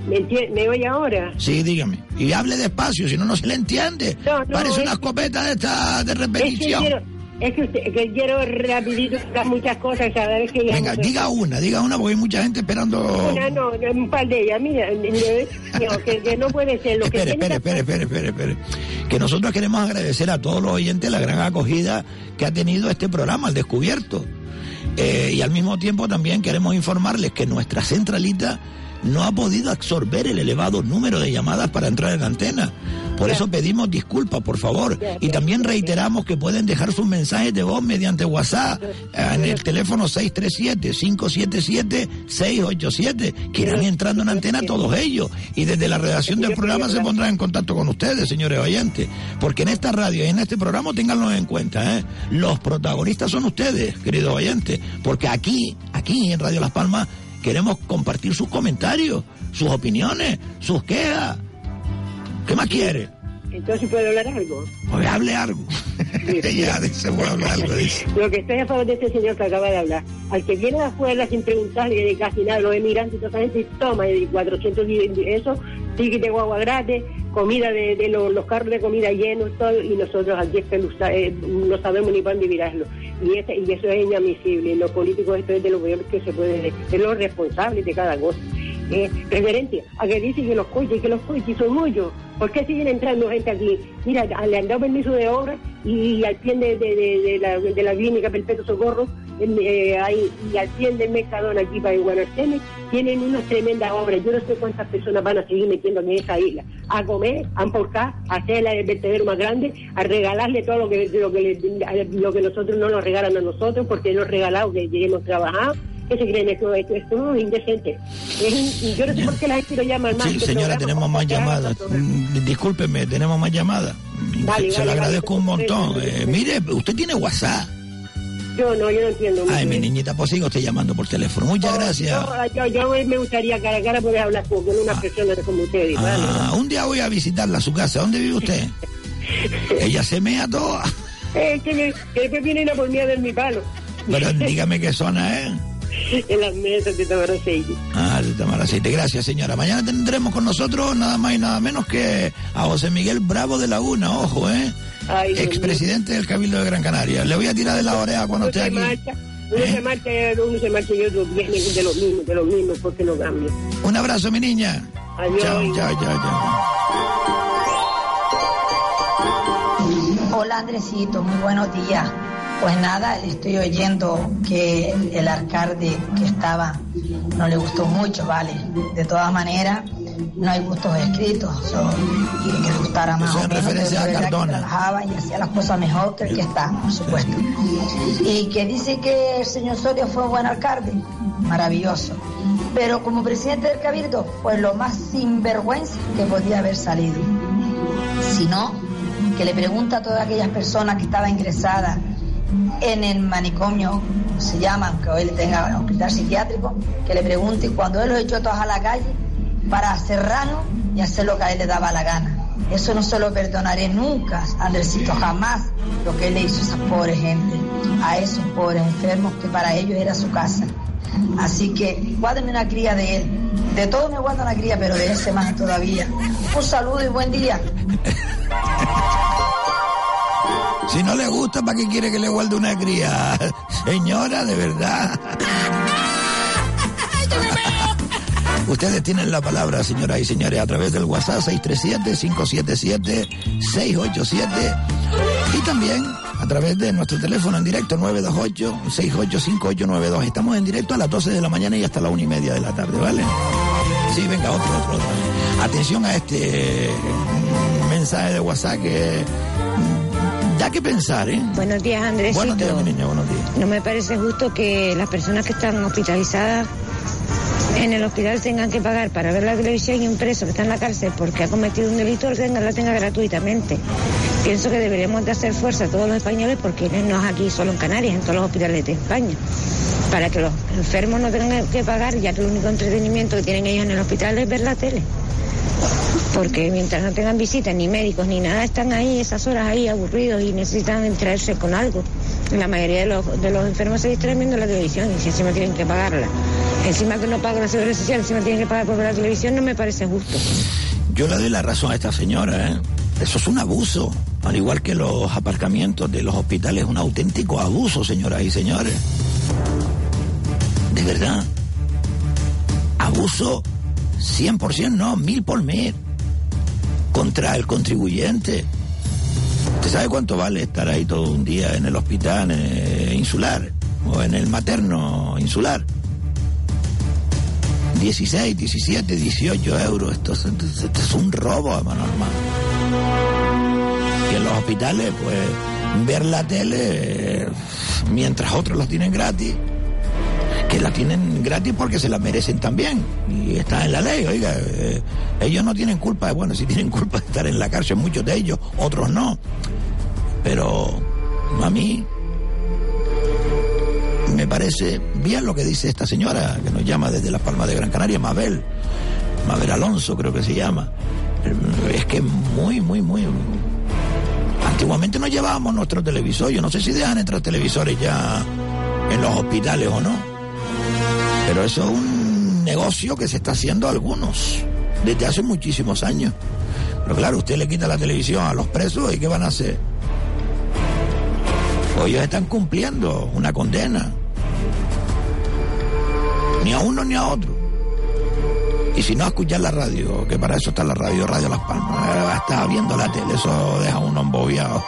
¿Me, ¿Me oye ahora? Sí, dígame. Y hable despacio, si no, no se le entiende. No, no, Parece es una escopeta de esta de Es que repetición. quiero, es que, usted- que quiero rapidito muchas cosas cada vez que. Venga, diga una, diga una, porque hay mucha gente esperando. Una, no, no, un par de ellas. Mira, no, que, que no puede ser. Lo que Espere, tiene espere, espere, espere, espere, espere. Que nosotros queremos agradecer a todos los oyentes la gran acogida que ha tenido este programa, al descubierto. Eh, y al mismo tiempo también queremos informarles que nuestra centralita no ha podido absorber el elevado número de llamadas para entrar en la antena. Por eso pedimos disculpas, por favor. Y también reiteramos que pueden dejar sus mensajes de voz mediante WhatsApp eh, en el teléfono 637-577-687, que irán entrando en antena todos ellos. Y desde la redacción del programa se pondrán en contacto con ustedes, señores oyentes. Porque en esta radio y en este programa, ténganlo en cuenta, ¿eh? los protagonistas son ustedes, queridos oyentes. Porque aquí, aquí en Radio Las Palmas, queremos compartir sus comentarios, sus opiniones, sus quejas. ¿Qué más quiere? Entonces, ¿puedo hablar algo? Pues hable algo. ya dice, a hablar algo, dice. Lo que estoy a favor de este señor que acaba de hablar. Al que viene de afuera sin preguntarle de casi nada, los emigrantes y toda esa gente, toma y 400 y eso, ticket de guagua gratis, comida de, de los, los carros de comida llenos, todo, y nosotros aquí es que no, sa- eh, no sabemos ni para dónde. Y, y eso es inadmisible. Los políticos esto es de lo peor que se puede, es los responsables de cada cosa. Eh, referente a que dicen que los coches, que los coches son muchos. ¿Por qué siguen entrando gente aquí? Mira, le han dado permiso de obra y, al pie de, de, de- la, de la clínica Perpetuo Socorro, eh, ahí, y al pie del Mercadona aquí para Guanarteme, tienen unas tremendas obras. Yo no sé cuántas personas van a seguir metiendo en esa isla. A comer, a emporcar, a hacer el vertedero más grande, a regalarle todo lo que, lo que, lo que nosotros no nos regalan a nosotros, porque nos regalado que lleguemos trabajado. ¿Qué se creen? Esto, esto, esto es indecente. Yo no sé por qué la gente lo llama más. Sí, señora, tenemos más llamadas. Mm, Discúlpeme, tenemos más llamadas. Vale, Se vale, lo agradezco vale. un montón. Eh, mire, usted tiene WhatsApp. Yo no, yo no entiendo. Ay, mi eso. niñita, pues siga usted llamando por teléfono. Muchas gracias. Yo, yo, yo me gustaría cara a cara poder hablar con una persona como ustedes. ¿vale? Ah, un día voy a visitarla a su casa. ¿Dónde vive usted? Ella se mea toda. Eh, que, me, que después vienen a por mí a ver mi palo. Pero dígame qué zona es. en las mesas de tomar aceite. Ah, de tomar aceite. Gracias, señora. Mañana tendremos con nosotros nada más y nada menos que a José Miguel Bravo de Laguna, ojo, ¿eh? Expresidente del Cabildo de Gran Canaria. Le voy a tirar de la oreja cuando esté se aquí. marcha, uno se marcha, uno se marcha y otro viene de los mismos, de los mismos, porque no cambia. Un abrazo, mi niña. Adiós. Chao, chao, chao, chao. Hola Andresito, muy buenos días. Pues nada, estoy oyendo que el alcalde que estaba no le gustó mucho, ¿vale? De todas maneras, no hay gustos escritos, so, y que le gustara más Eso o en menos, referencia pero a verdad que Cardona. trabajaba y hacía las cosas mejor que el que está, por supuesto. Y que dice que el señor Soria fue un buen alcalde, maravilloso. Pero como presidente del Cabildo fue lo más sinvergüenza que podía haber salido. Si no, que le pregunta a todas aquellas personas que estaban ingresadas en el manicomio, se llaman, que hoy le tenga hospital psiquiátrico, que le pregunte cuando él los echó todos a la calle para cerrarnos y hacer lo que a él le daba la gana. Eso no se lo perdonaré nunca, Andresito, jamás lo que él le hizo a esa pobre gente, a esos pobres enfermos que para ellos era su casa. Así que guárdeme una cría de él. De todo me guarda una cría, pero de ese más todavía. Un saludo y buen día. Si no le gusta, ¿para qué quiere que le guarde una cría? Señora, de verdad. Ustedes tienen la palabra, señoras y señores, a través del WhatsApp 637-577-687 y también a través de nuestro teléfono en directo 928-685892. Estamos en directo a las 12 de la mañana y hasta la una y media de la tarde, ¿vale? Sí, venga, otro, otro, otro. Atención a este mm, mensaje de WhatsApp que da que pensar, ¿eh? Buenos días, Andresito. Buenos días, mi niña, buenos días. No me parece justo que las personas que están hospitalizadas en el hospital tengan que pagar para ver la televisión y un preso que está en la cárcel porque ha cometido un delito que tenga, la tenga gratuitamente. Pienso que deberíamos de hacer fuerza a todos los españoles porque no es aquí solo en Canarias, en todos los hospitales de España, para que los enfermos no tengan que pagar ya que el único entretenimiento que tienen ellos en el hospital es ver la tele. Porque mientras no tengan visitas, ni médicos, ni nada, están ahí esas horas ahí aburridos y necesitan distraerse con algo. La mayoría de los, de los enfermos se distraen viendo la televisión y si encima tienen que pagarla. Encima que no pagan la seguridad social, encima tienen que pagar por la televisión, no me parece justo. Yo le doy la razón a esta señora, ¿eh? Eso es un abuso. Al igual que los aparcamientos de los hospitales, un auténtico abuso, señoras y señores. De verdad. Abuso 100%, no, mil por mil. Contra el contribuyente. ¿Usted sabe cuánto vale estar ahí todo un día en el hospital insular o en el materno insular? 16, 17, 18 euros. Esto es, un robo, hermano, hermano. Y en los hospitales, pues, ver la tele mientras otros los tienen gratis. Que la tienen gratis porque se la merecen también. Y está en la ley, oiga. eh, ellos no tienen culpa, bueno, sí tienen culpa de estar en la cárcel, muchos de ellos, otros no. Pero a mí me parece bien lo que dice esta señora que nos llama desde Las Palmas de Gran Canaria, Mabel. Mabel Alonso creo que se llama. Es que muy, muy, muy... Antiguamente no llevábamos nuestro televisor. Yo no sé si dejan entrar televisores ya en los hospitales o no. Pero eso es un negocio que se está haciendo algunos desde hace muchísimos años. Pero claro, usted le quita la televisión a los presos y ¿qué van a hacer? Pues ellos están cumpliendo una condena. Ni a uno ni a otro. Y si no, escuchar la radio, que para eso está la radio, Radio Las Palmas. Está viendo la tele, eso deja a uno embobiado.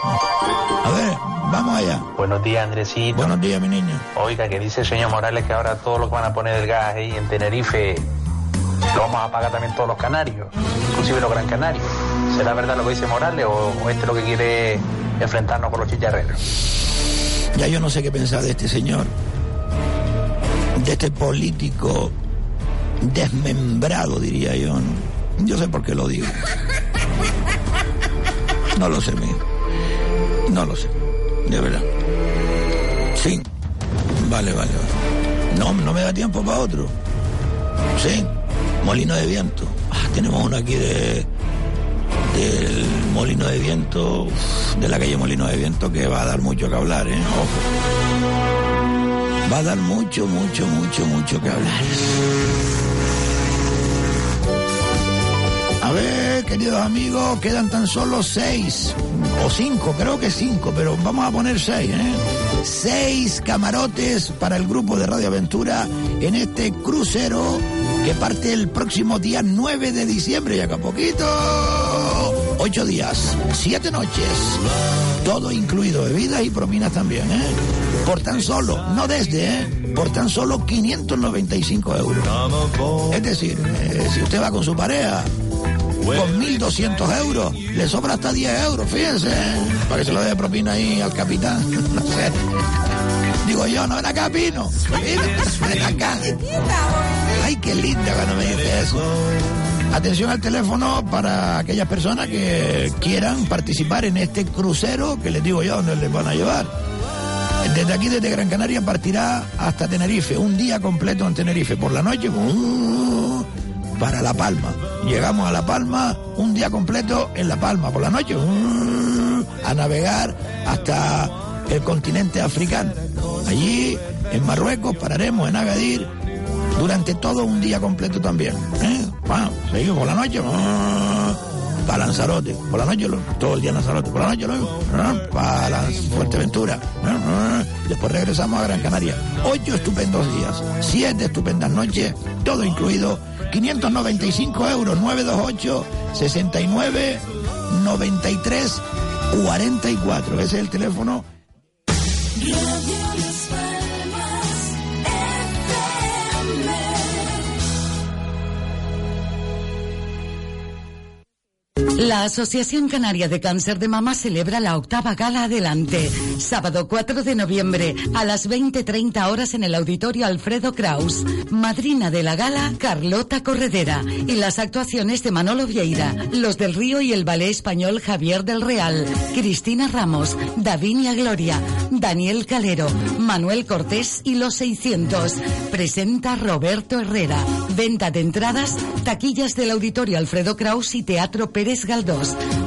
A ver, vamos allá. Buenos días, Andresito. Buenos días, mi niño. Oiga, que dice el señor Morales que ahora todo lo que van a poner del gas ahí en Tenerife lo vamos a pagar también todos los canarios, inclusive los gran canarios. ¿Será verdad lo que dice Morales o, o este lo que quiere enfrentarnos con los chicharreros? Ya yo no sé qué pensar de este señor, de este político desmembrado, diría yo. ¿no? Yo sé por qué lo digo. No lo sé, mío. No lo sé, de verdad. Sí. Vale, vale, vale. No, no me da tiempo para otro. Sí. Molino de viento. Ah, tenemos uno aquí de del molino de viento, de la calle Molino de Viento, que va a dar mucho que hablar, ¿eh? Ojo. Va a dar mucho, mucho, mucho, mucho que hablar. A ver, queridos amigos, quedan tan solo seis o cinco, creo que cinco, pero vamos a poner seis, ¿eh? Seis camarotes para el grupo de Radio Aventura en este crucero que parte el próximo día 9 de diciembre, ya que poquito. Ocho días, siete noches, todo incluido, bebidas y prominas también, ¿eh? Por tan solo, no desde, ¿eh? Por tan solo 595 euros. Es decir, eh, si usted va con su pareja, con 1.200 euros. Le sobra hasta 10 euros, fíjense. Para que se lo dé propina ahí al capitán. Digo yo, no era Capino. Ven acá. Ay, qué linda cuando me dice eso. Atención al teléfono para aquellas personas que quieran participar en este crucero que les digo yo dónde les van a llevar. Desde aquí, desde Gran Canaria, partirá hasta Tenerife, un día completo en Tenerife. Por la noche, uh, para La Palma. Llegamos a La Palma, un día completo en La Palma. Por la noche, uh, a navegar hasta el continente africano. Allí, en Marruecos, pararemos en Agadir durante todo un día completo también. ¿eh? Seguimos por la noche. uh, para Lanzarote, por la noche todo el día Lanzarote, por la noche uh, para Fuerteventura, uh, uh, después regresamos a Gran Canaria. Ocho estupendos días, siete estupendas noches, todo incluido, 595 euros, 928 69 93 44. Ese es el teléfono La Asociación Canaria de Cáncer de Mama celebra la octava gala Adelante, sábado 4 de noviembre a las 20.30 horas en el auditorio Alfredo Kraus. Madrina de la gala, Carlota Corredera. Y las actuaciones de Manolo Vieira, Los del Río y el ballet español Javier del Real, Cristina Ramos, Davinia Gloria, Daniel Calero, Manuel Cortés y Los 600. Presenta Roberto Herrera. Venta de entradas, taquillas del auditorio Alfredo Kraus y Teatro Pérez Galdós.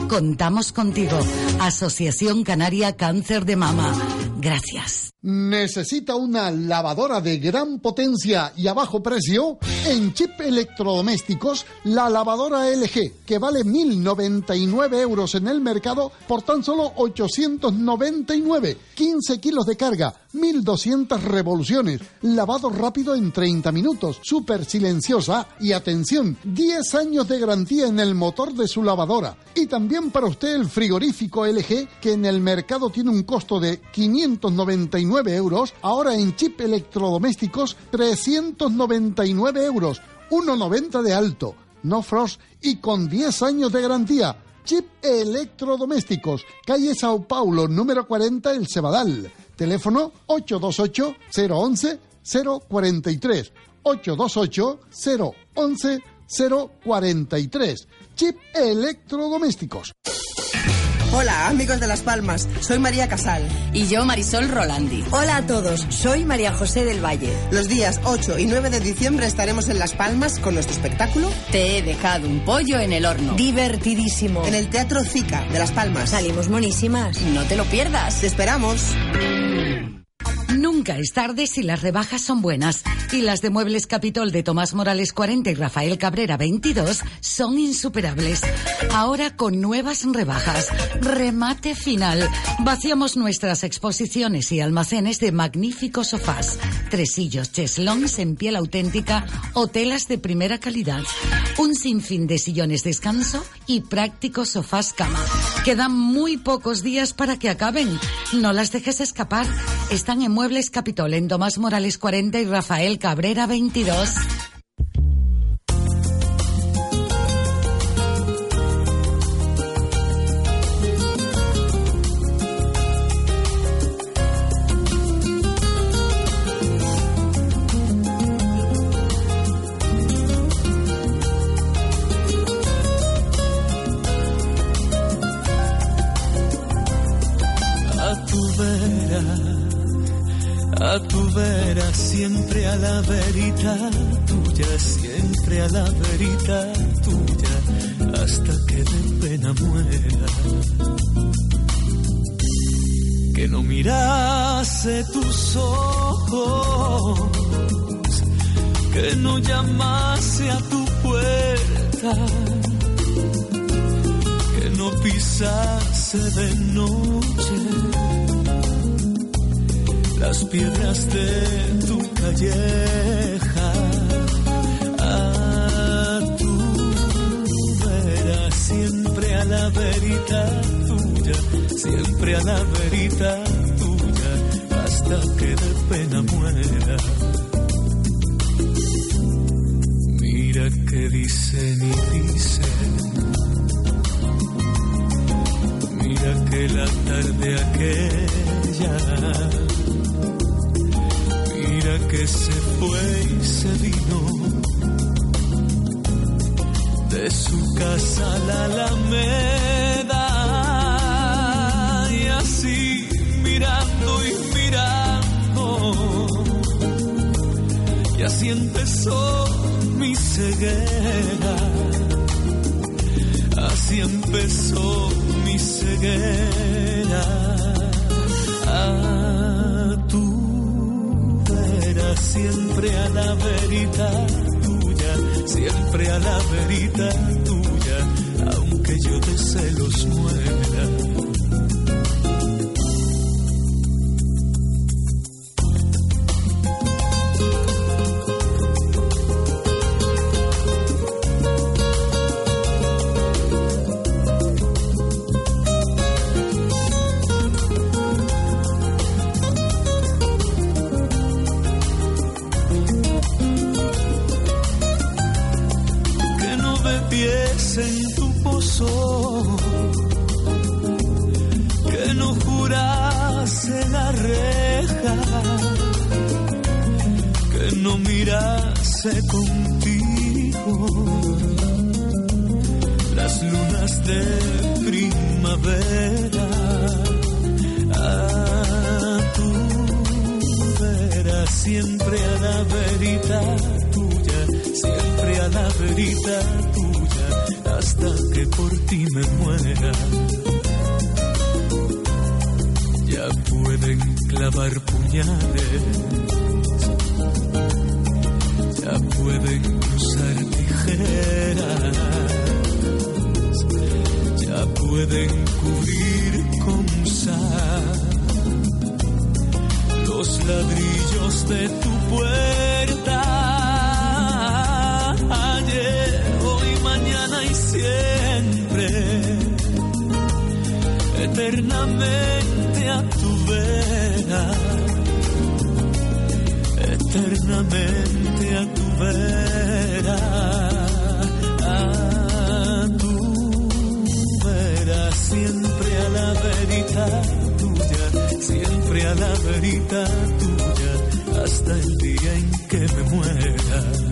Contamos contigo. Asociación Canaria Cáncer de Mama. Gracias. ¿Necesita una lavadora de gran potencia y a bajo precio? En Chip Electrodomésticos, la lavadora LG, que vale 1.099 euros en el mercado por tan solo 899. 15 kilos de carga, 1.200 revoluciones, lavado rápido en 30 minutos, súper silenciosa y atención, 10 años de garantía en el motor de su lavadora. Y también para usted el frigorífico LG, que en el mercado tiene un costo de 599 euros, ahora en chip electrodomésticos 399 euros, 1,90 de alto, no frost y con 10 años de garantía. Chip Electrodomésticos, calle Sao Paulo, número 40, El Cebadal. Teléfono 828-011-043. 828-011-043. Chip Electrodomésticos. Hola, amigos de Las Palmas. Soy María Casal. Y yo, Marisol Rolandi. Hola a todos. Soy María José del Valle. Los días 8 y 9 de diciembre estaremos en Las Palmas con nuestro espectáculo. Te he dejado un pollo en el horno. Divertidísimo. En el Teatro Zica de Las Palmas. Salimos monísimas. No te lo pierdas. Te esperamos. Nunca es tarde si las rebajas son buenas. Y las de Muebles Capitol de Tomás Morales 40 y Rafael Cabrera 22 son insuperables. Ahora con nuevas rebajas. Remate final. Vaciamos nuestras exposiciones y almacenes de magníficos sofás, tresillos, cheslons en piel auténtica o telas de primera calidad. Un sinfín de sillones descanso y prácticos sofás cama. Quedan muy pocos días para que acaben. No las dejes escapar. Están en Muebles Capitol en Tomás Morales 40 y Rafael Cabrera 22. A tu vera, siempre a la verita tuya, siempre a la verita tuya, hasta que de pena muera. Que no mirase tus ojos, que no llamase a tu puerta que no pisase de noche las piedras de tu calleja. A tu vera, siempre a la verita tuya, siempre a la verita tuya, hasta que de pena muera. Mira que dicen y dicen Mira que la tarde aquella, que se fue y se vino. De su casa a la Alameda y así mirando y mirando. Y así empezó mi ceguera. Así empezó mi ceguera siempre a la verita siempre a la verita tuya, aunque yo de celos muera. Clavar puñales. Ya pueden usar tijeras, ya pueden cubrir con sal los ladrillos de tu puerta. Ayer, hoy, mañana y siempre, eternamente eternamente a tu vera, a tu vera, siempre a la verita tuya, siempre a la verita tuya, hasta el día en que me muera.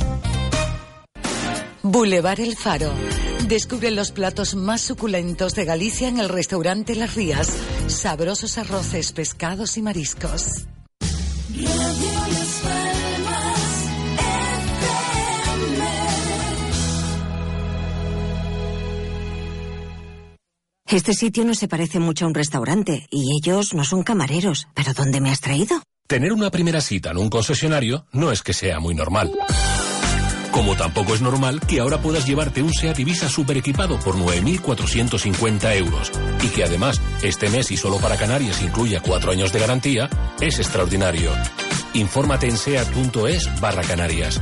Boulevard El Faro. Descubre los platos más suculentos de Galicia en el restaurante Las Rías. Sabrosos arroces, pescados y mariscos. Este sitio no se parece mucho a un restaurante y ellos no son camareros. ¿Pero dónde me has traído? Tener una primera cita en un concesionario no es que sea muy normal. Como tampoco es normal que ahora puedas llevarte un SEAT Ibiza super equipado por 9.450 euros y que además este mes y solo para Canarias incluya cuatro años de garantía, es extraordinario. Infórmate en seat.es barra Canarias.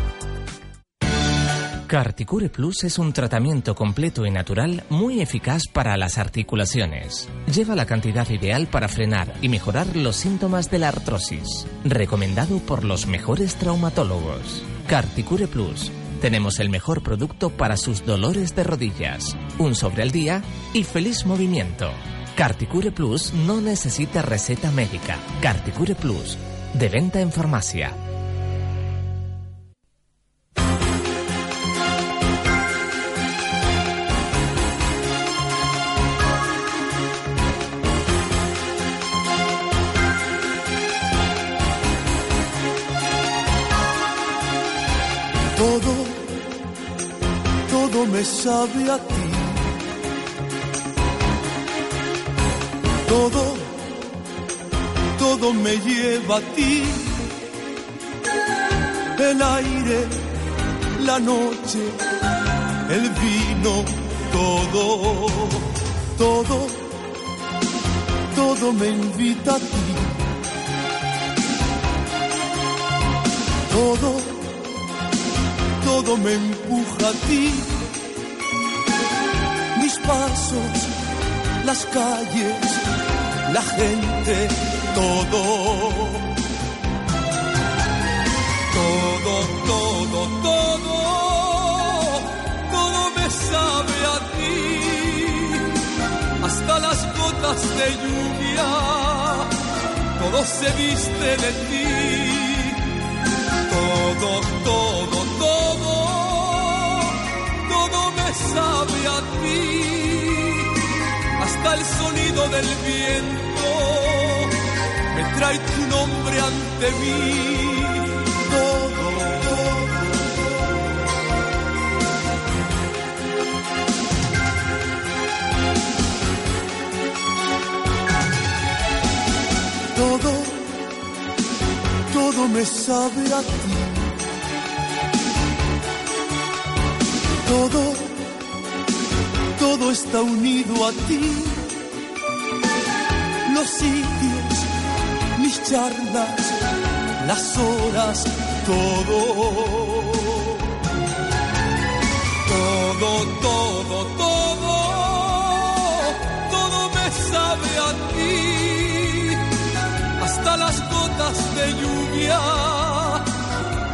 Carticure Plus es un tratamiento completo y natural muy eficaz para las articulaciones. Lleva la cantidad ideal para frenar y mejorar los síntomas de la artrosis. Recomendado por los mejores traumatólogos. Carticure Plus. Tenemos el mejor producto para sus dolores de rodillas. Un sobre al día y feliz movimiento. Carticure Plus no necesita receta médica. Carticure Plus. De venta en farmacia. Todo, todo me sabe a ti. Todo, todo me lleva a ti. El aire, la noche, el vino, todo, todo, todo me invita a ti. Todo todo me empuja a ti. Mis pasos, las calles, la gente, todo. Todo, todo, todo, todo me sabe a ti. Hasta las gotas de lluvia, todo se viste de ti. Todo, todo, sabe a ti. Hasta el sonido del viento me trae tu nombre ante mí. Todo, todo, todo me sabe a ti. Todo, todo está unido a ti. Los sitios, mis charlas, las horas, todo. Todo, todo, todo, todo me sabe a ti. Hasta las gotas de lluvia,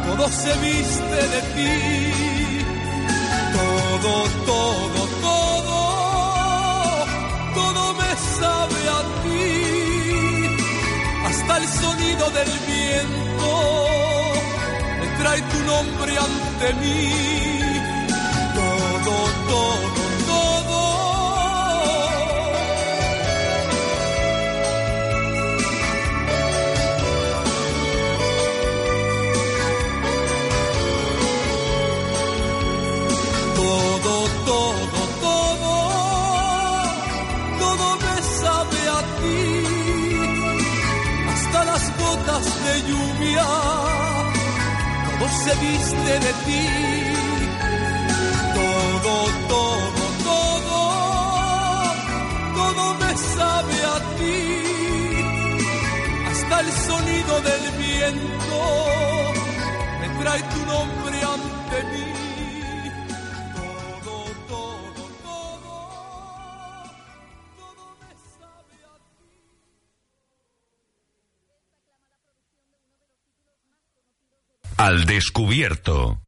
todo se viste de ti todo, todo, todo, Hasta el sonido del viento me trae tu nombre ante mí. Todo, todo, gotas de lluvia, todo se viste de ti. Todo, todo, todo, todo me sabe a ti. Hasta el sonido del viento me trae tu nombre Al descubierto.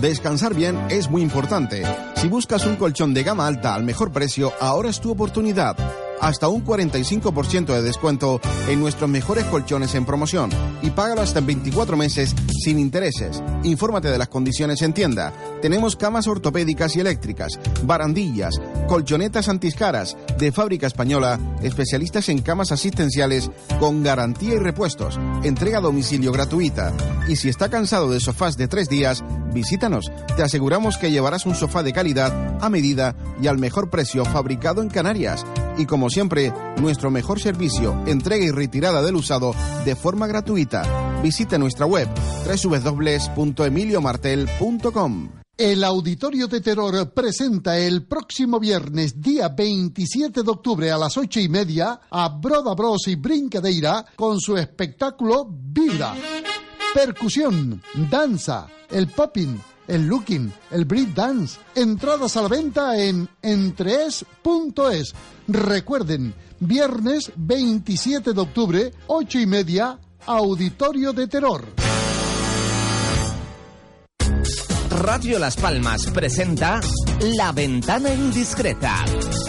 Descansar bien es muy importante. Si buscas un colchón de gama alta al mejor precio, ahora es tu oportunidad. Hasta un 45% de descuento en nuestros mejores colchones en promoción y págalo hasta en 24 meses sin intereses. Infórmate de las condiciones en tienda. Tenemos camas ortopédicas y eléctricas, barandillas, colchonetas antiscaras de fábrica española, especialistas en camas asistenciales con garantía y repuestos, entrega a domicilio gratuita. Y si está cansado de sofás de tres días, visítanos. Te aseguramos que llevarás un sofá de calidad, a medida y al mejor precio fabricado en Canarias. Y como siempre, nuestro mejor servicio, entrega y retirada del usado de forma gratuita. Visita nuestra web www.emiliomartel.com. El Auditorio de Terror presenta el próximo viernes, día 27 de octubre a las ocho y media, a Broda Bros y Brincadeira con su espectáculo Vibra percusión, danza, el popping, el looking, el break dance. Entradas a la venta en entrees.es. Recuerden, viernes 27 de octubre, 8 y media, Auditorio de Terror. Radio Las Palmas presenta La Ventana Indiscreta.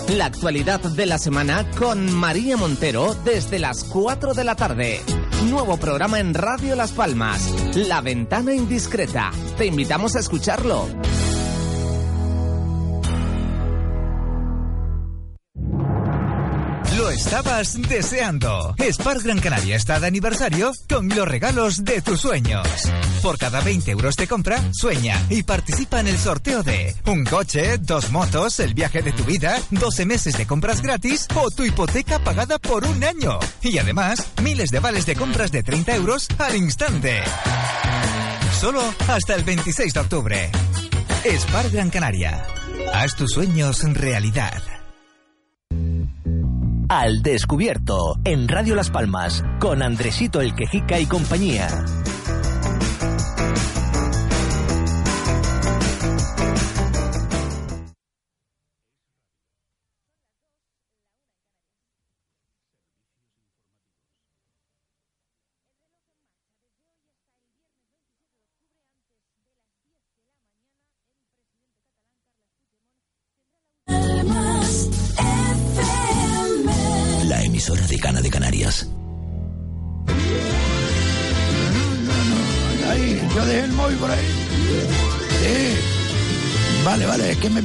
La actualidad de la semana con María Montero desde las 4 de la tarde. Nuevo programa en Radio Las Palmas, La Ventana Indiscreta. Te invitamos a escucharlo. Estabas deseando. Spar Gran Canaria está de aniversario con los regalos de tus sueños. Por cada 20 euros de compra, sueña y participa en el sorteo de un coche, dos motos, el viaje de tu vida, 12 meses de compras gratis o tu hipoteca pagada por un año. Y además, miles de vales de compras de 30 euros al instante. Solo hasta el 26 de octubre. Spar Gran Canaria. Haz tus sueños realidad. Al descubierto, en Radio Las Palmas, con Andresito el Quejica y compañía.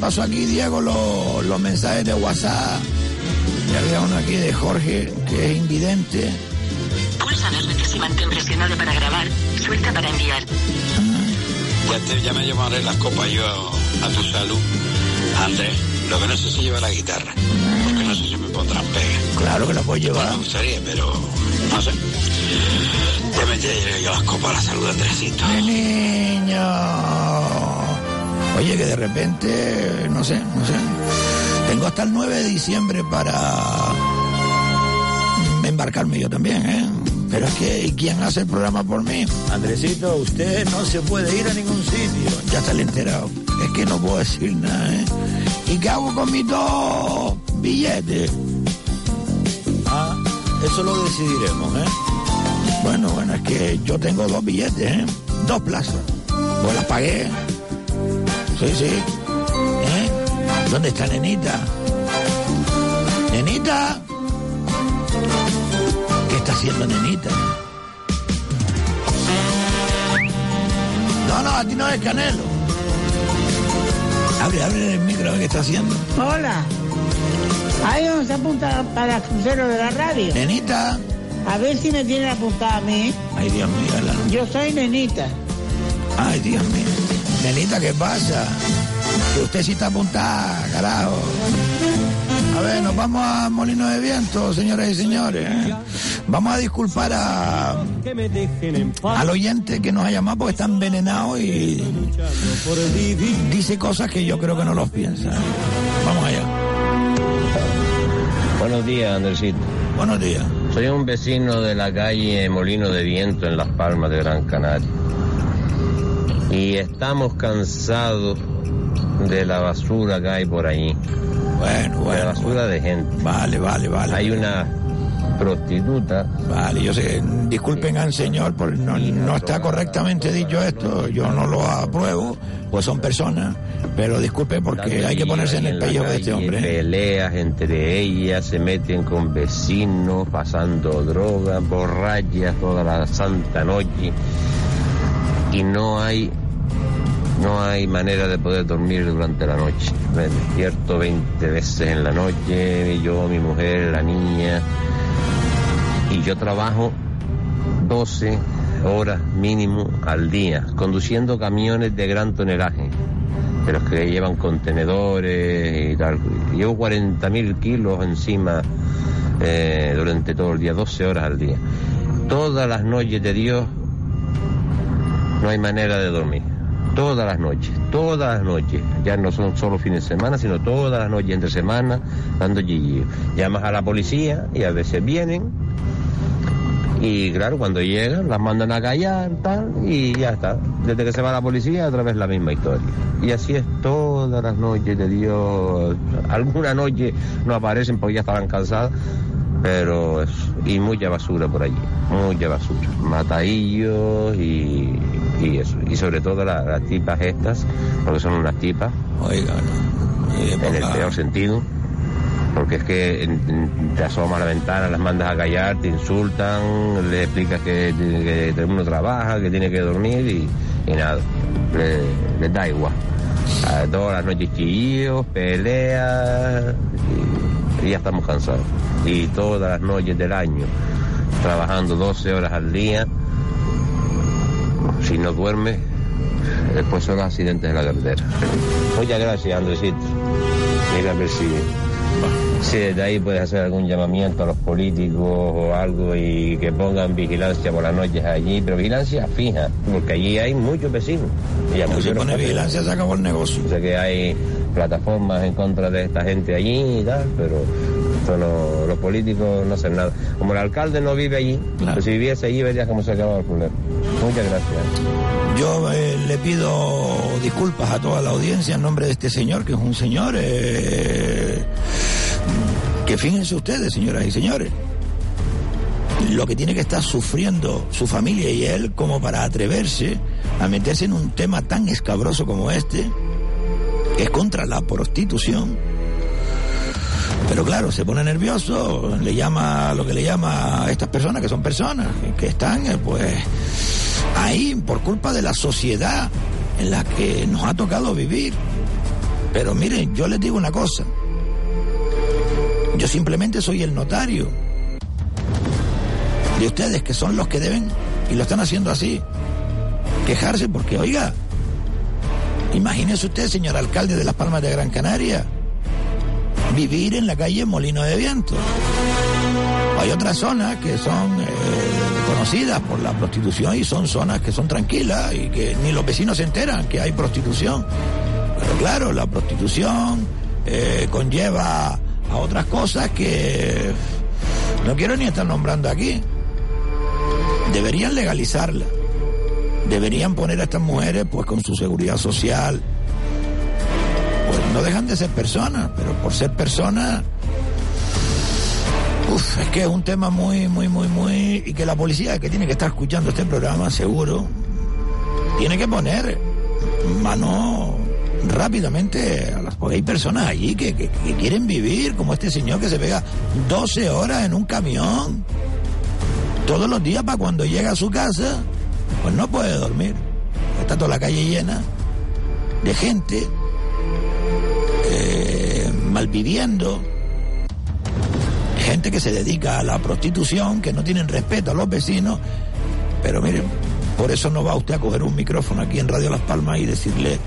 Que pasó aquí, Diego, los, los mensajes de WhatsApp. Y había uno aquí de Jorge, que es invidente. Pulsa las veces y mantén presionado para grabar. Suelta para enviar. Ya, te, ya me llamaré las copas yo a, a tu salud, Andrés. Lo que no sé si lleva la guitarra, porque no sé si me pondrán pega. Claro que la puedo llevar. Me gustaría, pero no sé. Ya me llevaré yo las copas a la salud de Andresito. ¡Mi niño! Oye, que de repente, no sé, no sé. Tengo hasta el 9 de diciembre para embarcarme yo también, ¿eh? Pero es que, ¿y ¿quién hace el programa por mí? Andresito, usted no se puede ir a ningún sitio. Ya está el enterado. Es que no puedo decir nada, ¿eh? ¿Y qué hago con mis dos billetes? Ah, eso lo decidiremos, ¿eh? Bueno, bueno, es que yo tengo dos billetes, ¿eh? Dos plazas. Pues las pagué. Sí, sí. ¿Eh? ¿Dónde está Nenita? Nenita. ¿Qué está haciendo Nenita? No, no, a ti no es Canelo. Abre, abre el micro, a ver qué está haciendo. Hola. Ahí vamos a apuntar para el crucero de la radio. Nenita. A ver si me tienen apuntada a mí. Ay, Dios mío. la- Yo soy nenita. Ay, Dios mío. Nenita, ¿qué pasa? Que usted sí está apuntada, carajo. A ver, nos vamos a Molino de Viento, señoras y señores. ¿eh? Vamos a disculpar a, al oyente que nos ha llamado porque está envenenado y dice cosas que yo creo que no los piensa. Vamos allá. Buenos días, Andresito. Buenos días. Soy un vecino de la calle Molino de Viento en Las Palmas de Gran Canaria. Y estamos cansados de la basura que hay por ahí. Bueno, De la basura de gente. Vale, vale, vale. Hay una prostituta. Vale, yo sé, disculpen al señor, por no, no está correctamente dicho esto, yo no lo apruebo, pues son personas, pero disculpen porque hay que ponerse en el pellejo de este hombre. ¿eh? Peleas entre ellas, se meten con vecinos, pasando drogas, borrachas toda la santa noche. Y no hay, no hay manera de poder dormir durante la noche. Me despierto 20 veces en la noche, yo, mi mujer, la niña. Y yo trabajo 12 horas mínimo al día, conduciendo camiones de gran tonelaje, de los que llevan contenedores y tal. Llevo 40.000 kilos encima eh, durante todo el día, 12 horas al día. Todas las noches de Dios no hay manera de dormir. Todas las noches, todas las noches. Ya no son solo fines de semana, sino todas las noches entre semana, dando gigi. Llamas a la policía y a veces vienen. Y claro, cuando llegan, las mandan a callar, tal, y ya está. Desde que se va la policía, otra vez la misma historia. Y así es todas las noches de Dios. Alguna noche no aparecen porque ya estaban cansadas, pero es, y mucha basura por allí, mucha basura. Matadillos y, y eso. Y sobre todo la- las tipas estas, porque son unas tipas. Oiga, en el peor sentido. Porque es que te asomas a la ventana, las mandas a callar, te insultan, le explicas que, que mundo trabaja, que tiene que dormir y, y nada, le- da igual. A todas las noches chillidos, peleas, y ya estamos cansados. Y todas las noches del año, trabajando 12 horas al día, si no duermes, después son los accidentes de la carretera. Muchas gracias, Andresito. Mira ver si, desde ahí puedes hacer algún llamamiento a los políticos o algo y que pongan vigilancia por las noches allí, pero vigilancia fija, porque allí hay muchos vecinos. Y muchos se pone vigilancia se acabó el negocio. Sé que hay plataformas en contra de esta gente allí y tal, pero esto no- los políticos no hacen nada. Como el alcalde no vive allí, pues si viviese allí verías cómo se acababa el problema. Muchas gracias. Yo eh, le pido disculpas a toda la audiencia en nombre de este señor, que es un señor eh, que fíjense ustedes, señoras y señores, lo que tiene que estar sufriendo su familia y él como para atreverse a meterse en un tema tan escabroso como este, que es contra la prostitución. Pero claro, se pone nervioso, le llama lo que le llama a estas personas, que son personas, que están eh, pues ahí por culpa de la sociedad en la que nos ha tocado vivir. Pero miren, yo les digo una cosa. Yo simplemente soy el notario de ustedes, que son los que deben, y lo están haciendo así, quejarse porque, oiga, imagínese usted, señor alcalde de Las Palmas de Gran Canaria, vivir en la calle Molino de Viento. Hay otras zonas que son eh, conocidas por la prostitución y son zonas que son tranquilas y que ni los vecinos se enteran que hay prostitución. Pero claro, la prostitución eh, conlleva a otras cosas que no quiero ni estar nombrando aquí. Deberían legalizarla. Deberían poner a estas mujeres pues con su seguridad social. Pues no dejan de ser personas, pero por ser personas Uf, es que es un tema muy, muy, muy, muy... Y que la policía que tiene que estar escuchando este programa, seguro, tiene que poner mano rápidamente. Porque hay personas allí que quieren vivir, como este señor que se pega 12 horas en un camión, todos los días para cuando llega a su casa, pues no puede dormir. Está toda la calle llena de gente eh, malviviendo gente que se dedica a la prostitución, que no tienen respeto a los vecinos, pero miren, por eso no va usted a coger un micrófono aquí en Radio Las Palmas y decirle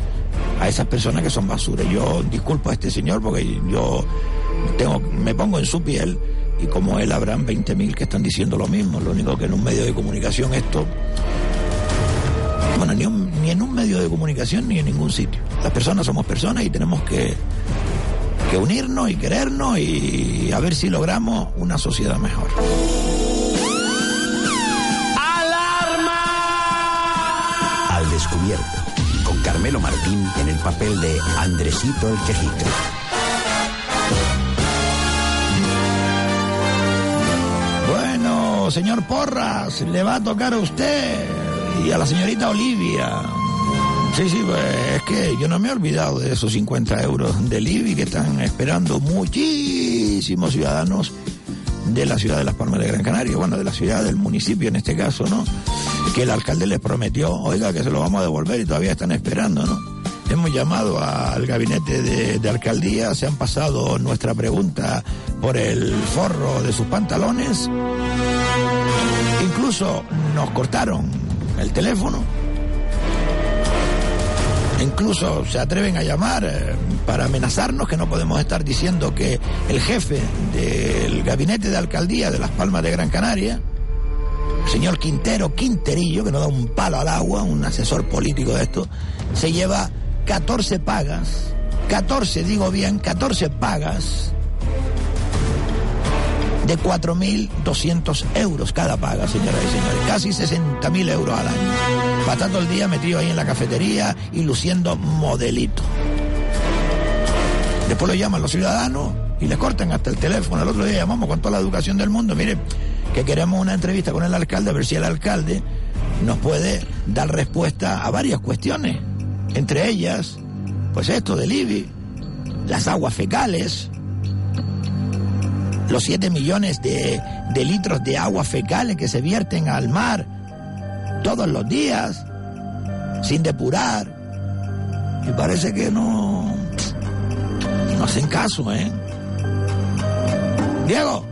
a esas personas que son basura. Yo disculpo a este señor porque yo tengo, me pongo en su piel y como él habrán 20.000 que están diciendo lo mismo. Lo único que en un medio de comunicación esto, bueno, ni, un- ni en un medio de comunicación ni en ningún sitio. Las personas somos personas y tenemos que que unirnos y querernos y a ver si logramos una sociedad mejor. Al descubierto, Carmelo Martín en el papel de Andresito el Quejito. Bueno, señor Porras, le va a tocar a usted y a la señorita Olivia. Sí, sí, pues es que yo no me he olvidado de esos 50 euros del IBI que están esperando muchísimos ciudadanos de la ciudad de Las Palmas de Gran Canaria, bueno, de la ciudad, del municipio en este caso, ¿no? Que el alcalde les prometió, oiga, que se lo vamos a devolver y todavía están esperando, ¿no? Hemos llamado al gabinete de, alcaldía, se han pasado nuestra pregunta por el forro de sus pantalones, incluso nos cortaron el teléfono, incluso se atreven a llamar eh, para amenazarnos que no podemos estar diciendo que el jefe del gabinete de alcaldía de Las Palmas de Gran Canaria, señor Quintero Quinterillo, que no da un palo al agua, un asesor político de esto, se lleva 14 pagas, 14, digo bien, 14 pagas de 4.200 euros cada paga, señoras y señores. Casi 60.000 euros al año. Todo el día metido ahí en la cafetería y luciendo modelito. Después lo llaman los ciudadanos y le cortan hasta el teléfono. El otro día llamamos con toda la educación del mundo. Mire, que queremos una entrevista con el alcalde, a ver si el alcalde nos puede dar respuesta a varias cuestiones. Entre ellas, pues esto del IBI, las aguas fecales, los 7 millones de, de litros de aguas fecales que se vierten al mar todos los días, sin depurar. Y parece que no, no hacen caso, ¿eh? Diego,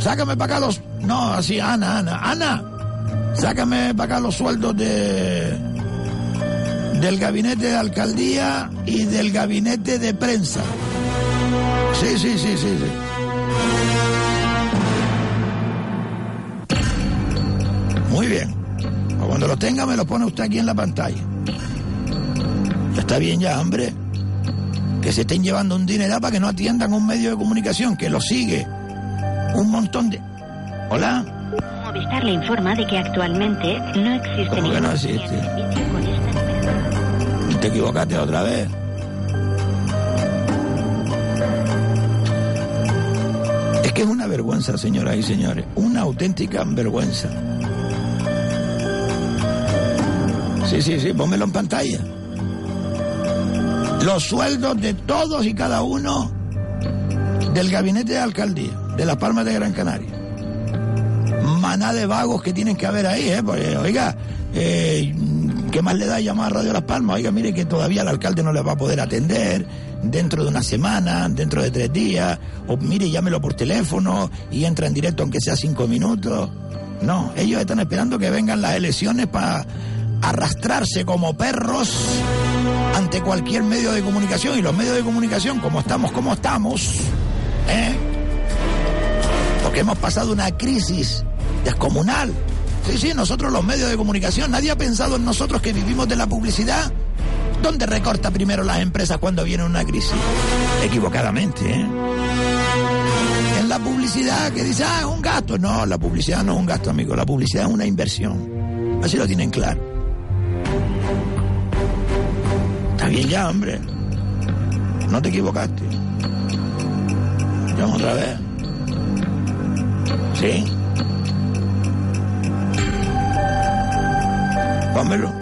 sácame para acá los... No, así, Ana, Ana, Ana, sácame para acá los sueldos de del gabinete de alcaldía y del gabinete de prensa. Sí, sí, sí, sí, sí. Muy bien. Cuando lo tenga me lo pone usted aquí en la pantalla. Ya está bien ya, hombre. Que se estén llevando un dinero para que no atiendan un medio de comunicación que lo sigue. Un montón de... Hola. Movistar le informa de que actualmente no existe ¿Cómo que no existe? Te equivocaste otra vez. Es que es una vergüenza, señoras y señores. Una auténtica vergüenza. Sí, sí, sí, pónmelo en pantalla. Los sueldos de todos y cada uno del gabinete de alcaldía de Las Palmas de Gran Canaria. Maná de vagos que tienen que haber ahí, ¿eh? Porque, oiga, eh, ¿qué más le da llamar a Radio Las Palmas? Oiga, mire que todavía el alcalde no le va a poder atender dentro de una semana, dentro de tres días, o mire, llámelo por teléfono y entra en directo aunque sea cinco minutos. No, ellos están esperando que vengan las elecciones para arrastrarse como perros ante cualquier medio de comunicación y los medios de comunicación, como estamos, como estamos, ¿eh? Hemos pasado una crisis descomunal. Sí, sí, nosotros los medios de comunicación, nadie ha pensado en nosotros que vivimos de la publicidad. ¿Dónde recorta primero las empresas cuando viene una crisis? Equivocadamente, ¿eh? En la publicidad que dice, ah, es un gasto. No, la publicidad no es un gasto, amigo. La publicidad es una inversión. Así lo tienen claro. Está bien ya, hombre. No te equivocaste. Llama otra vez. Sí. Pónmelo.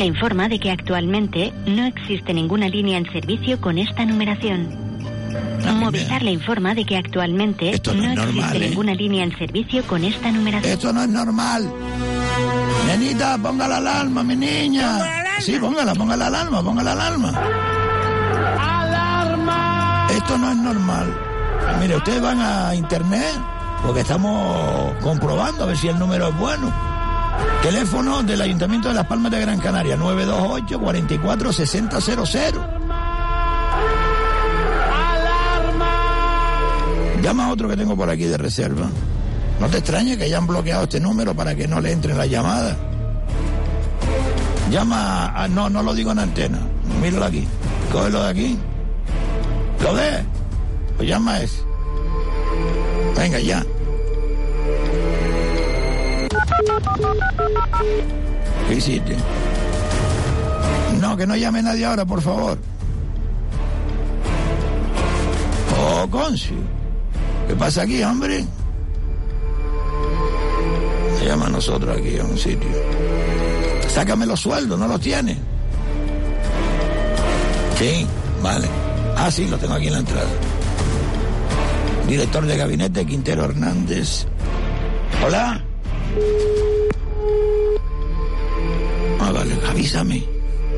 Le informa de que actualmente no existe ninguna línea en servicio con esta numeración. Movistar le informa de que actualmente Esto no no, es existe normal, ¿eh? ninguna línea en servicio con esta numeración. Esto no es normal. Nenita, ponga la alarma, mi niña. Sí, póngala, ponga la alarma, ponga la alarma. Esto no es normal. Mire, ustedes van a internet porque estamos comprobando a ver si el número es bueno. Teléfono del Ayuntamiento de Las Palmas de Gran Canaria, 928 44 6000. Llama a otro que tengo por aquí de reserva. No te extrañe que hayan bloqueado este número para que no le entren las llamadas. Llama a... No, no lo digo en antena. Míralo aquí. Cógelo de aquí. ¿Lo ves? Pues llama a ese. Venga, ya. ¿Qué hiciste? No, que no llame nadie ahora, por favor. Oh, Conci. ¿Qué pasa aquí, hombre? Se llama a nosotros aquí a un sitio. Sácame los sueldos, no los tiene. Sí, vale. Ah, sí, lo tengo aquí en la entrada. Director de gabinete Quintero Hernández. Hola. Ah, vale, avísame.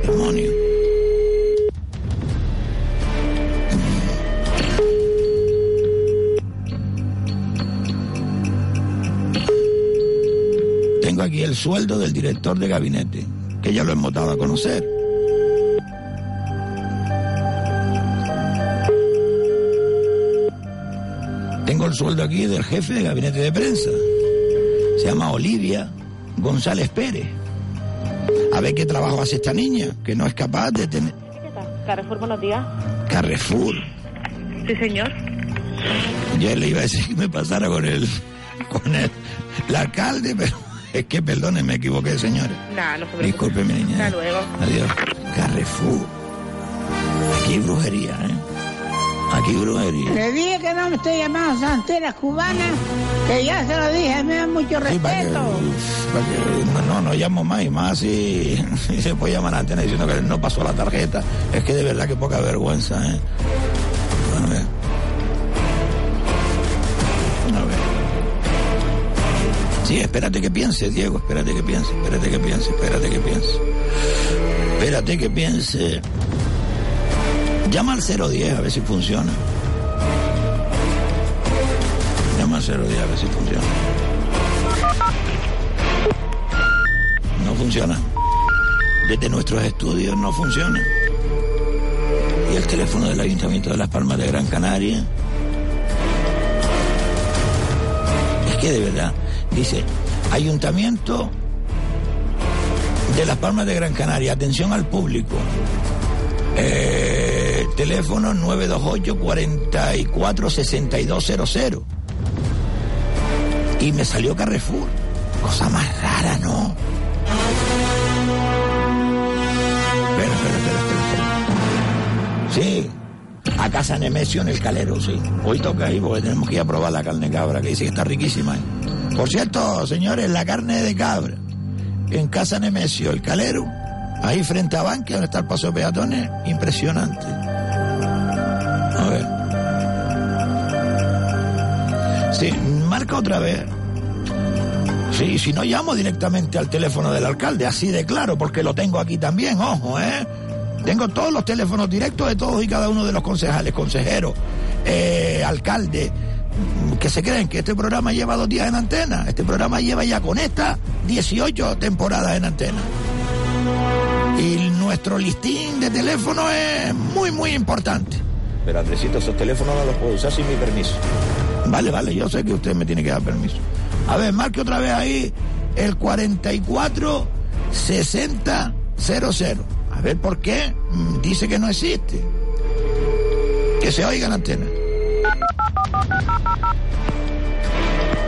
Demonio. Tengo aquí el sueldo del director de gabinete, que ya lo hemos dado a conocer. Tengo el sueldo aquí del jefe de gabinete de prensa. Se llama Olivia González Pérez. A ver qué trabajo hace esta niña, que no es capaz de tener... Carrefour, buenos días. Carrefour. Sí, señor. Yo le iba a decir que me pasara con el, con el, el alcalde, pero es que perdone, me equivoqué, señores. Nah, no se preocupe. Disculpe, mi niña. Hasta luego. Adiós. Carrefour. Aquí hay brujería, ¿eh? Aquí brujería. Le dije que no me estoy llamando santera cubana, que ya se lo dije, me da mucho Sí, para que- respeto. para que- no, no llamo más y más y, y se puede llamar a antena diciendo que no pasó la tarjeta. Es que de verdad que poca vergüenza, ¿eh? A ver. A ver. Sí, espérate que piense, Diego, espérate que piense, espérate que piense, espérate que piense. Espérate que piense. Llama al 010 a ver si funciona. Llama al 010 a ver si funciona. No funciona. Desde nuestros estudios no funciona. Y el teléfono del Ayuntamiento de Las Palmas de Gran Canaria. Es que de verdad, dice, Ayuntamiento de Las Palmas de Gran Canaria, atención al público. Eh, teléfono 928 44 6200 y me salió Carrefour. Cosa más rara, ¿no? Espera, espera, espera. Sí, a Casa Nemesio en el Calero, sí. Hoy toca ahí porque tenemos que ir a probar la carne cabra, que dice que está riquísima. ¿eh? Por cierto, señores, la carne de cabra en Casa Nemesio, el Calero, ahí frente a Banque, donde está el paso de peatones, impresionante. Otra vez. Sí, si no llamo directamente al teléfono del alcalde, así de claro, porque lo tengo aquí también, ojo, ¿eh? Tengo todos los teléfonos directos de todos y cada uno de los concejales, consejeros, eh, alcalde, mm, que se creen que este programa lleva dos días en antena. Este programa lleva ya con esta 18 temporadas en antena. Y nuestro listín de teléfono es muy, muy importante. Pero Andresito, esos teléfonos no los puedo usar sin mi permiso. Vale, vale, yo sé que usted me tiene que dar permiso. A ver, marque otra vez ahí el 44 60 00. A ver por qué mm, dice que no existe. Que se oiga en antena.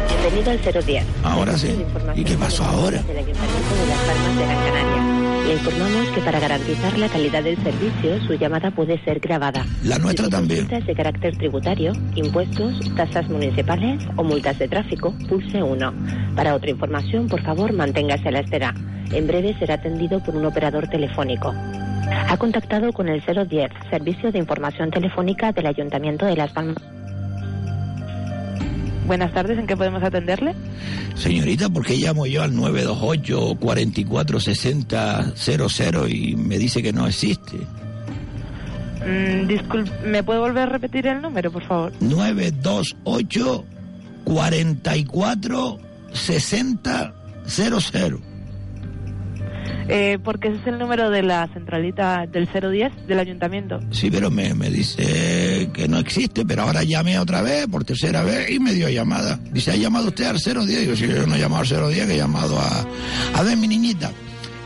Bienvenido al 010. Ahora sí. ¿Y qué pasó ahora? Del Ayuntamiento de Las Palmas de Gran Canaria. Le informamos que para garantizar la calidad del servicio, su llamada puede ser grabada. La nuestra también. de carácter tributario, impuestos, tasas municipales o multas de tráfico, pulse 1. Para otra información, por favor, manténgase a la espera. En breve será atendido por un operador telefónico. Ha contactado con el 010, Servicio de Información Telefónica del Ayuntamiento de Las Palmas. Buenas tardes, ¿en qué podemos atenderle? Señorita, ¿por qué llamo yo al 928 44 60 00 y me dice que no existe? Mm, disculpe, ¿me puede volver a repetir el número, por favor? 928 44 60 00. Eh, porque ese es el número de la centralita del 010 del ayuntamiento. Sí, pero me, me dice que no existe, pero ahora llamé otra vez, por tercera vez, y me dio llamada. Dice, ¿ha llamado usted al 010? Digo, sí, yo no he llamado al 010, que he llamado a... A ver, mi niñita,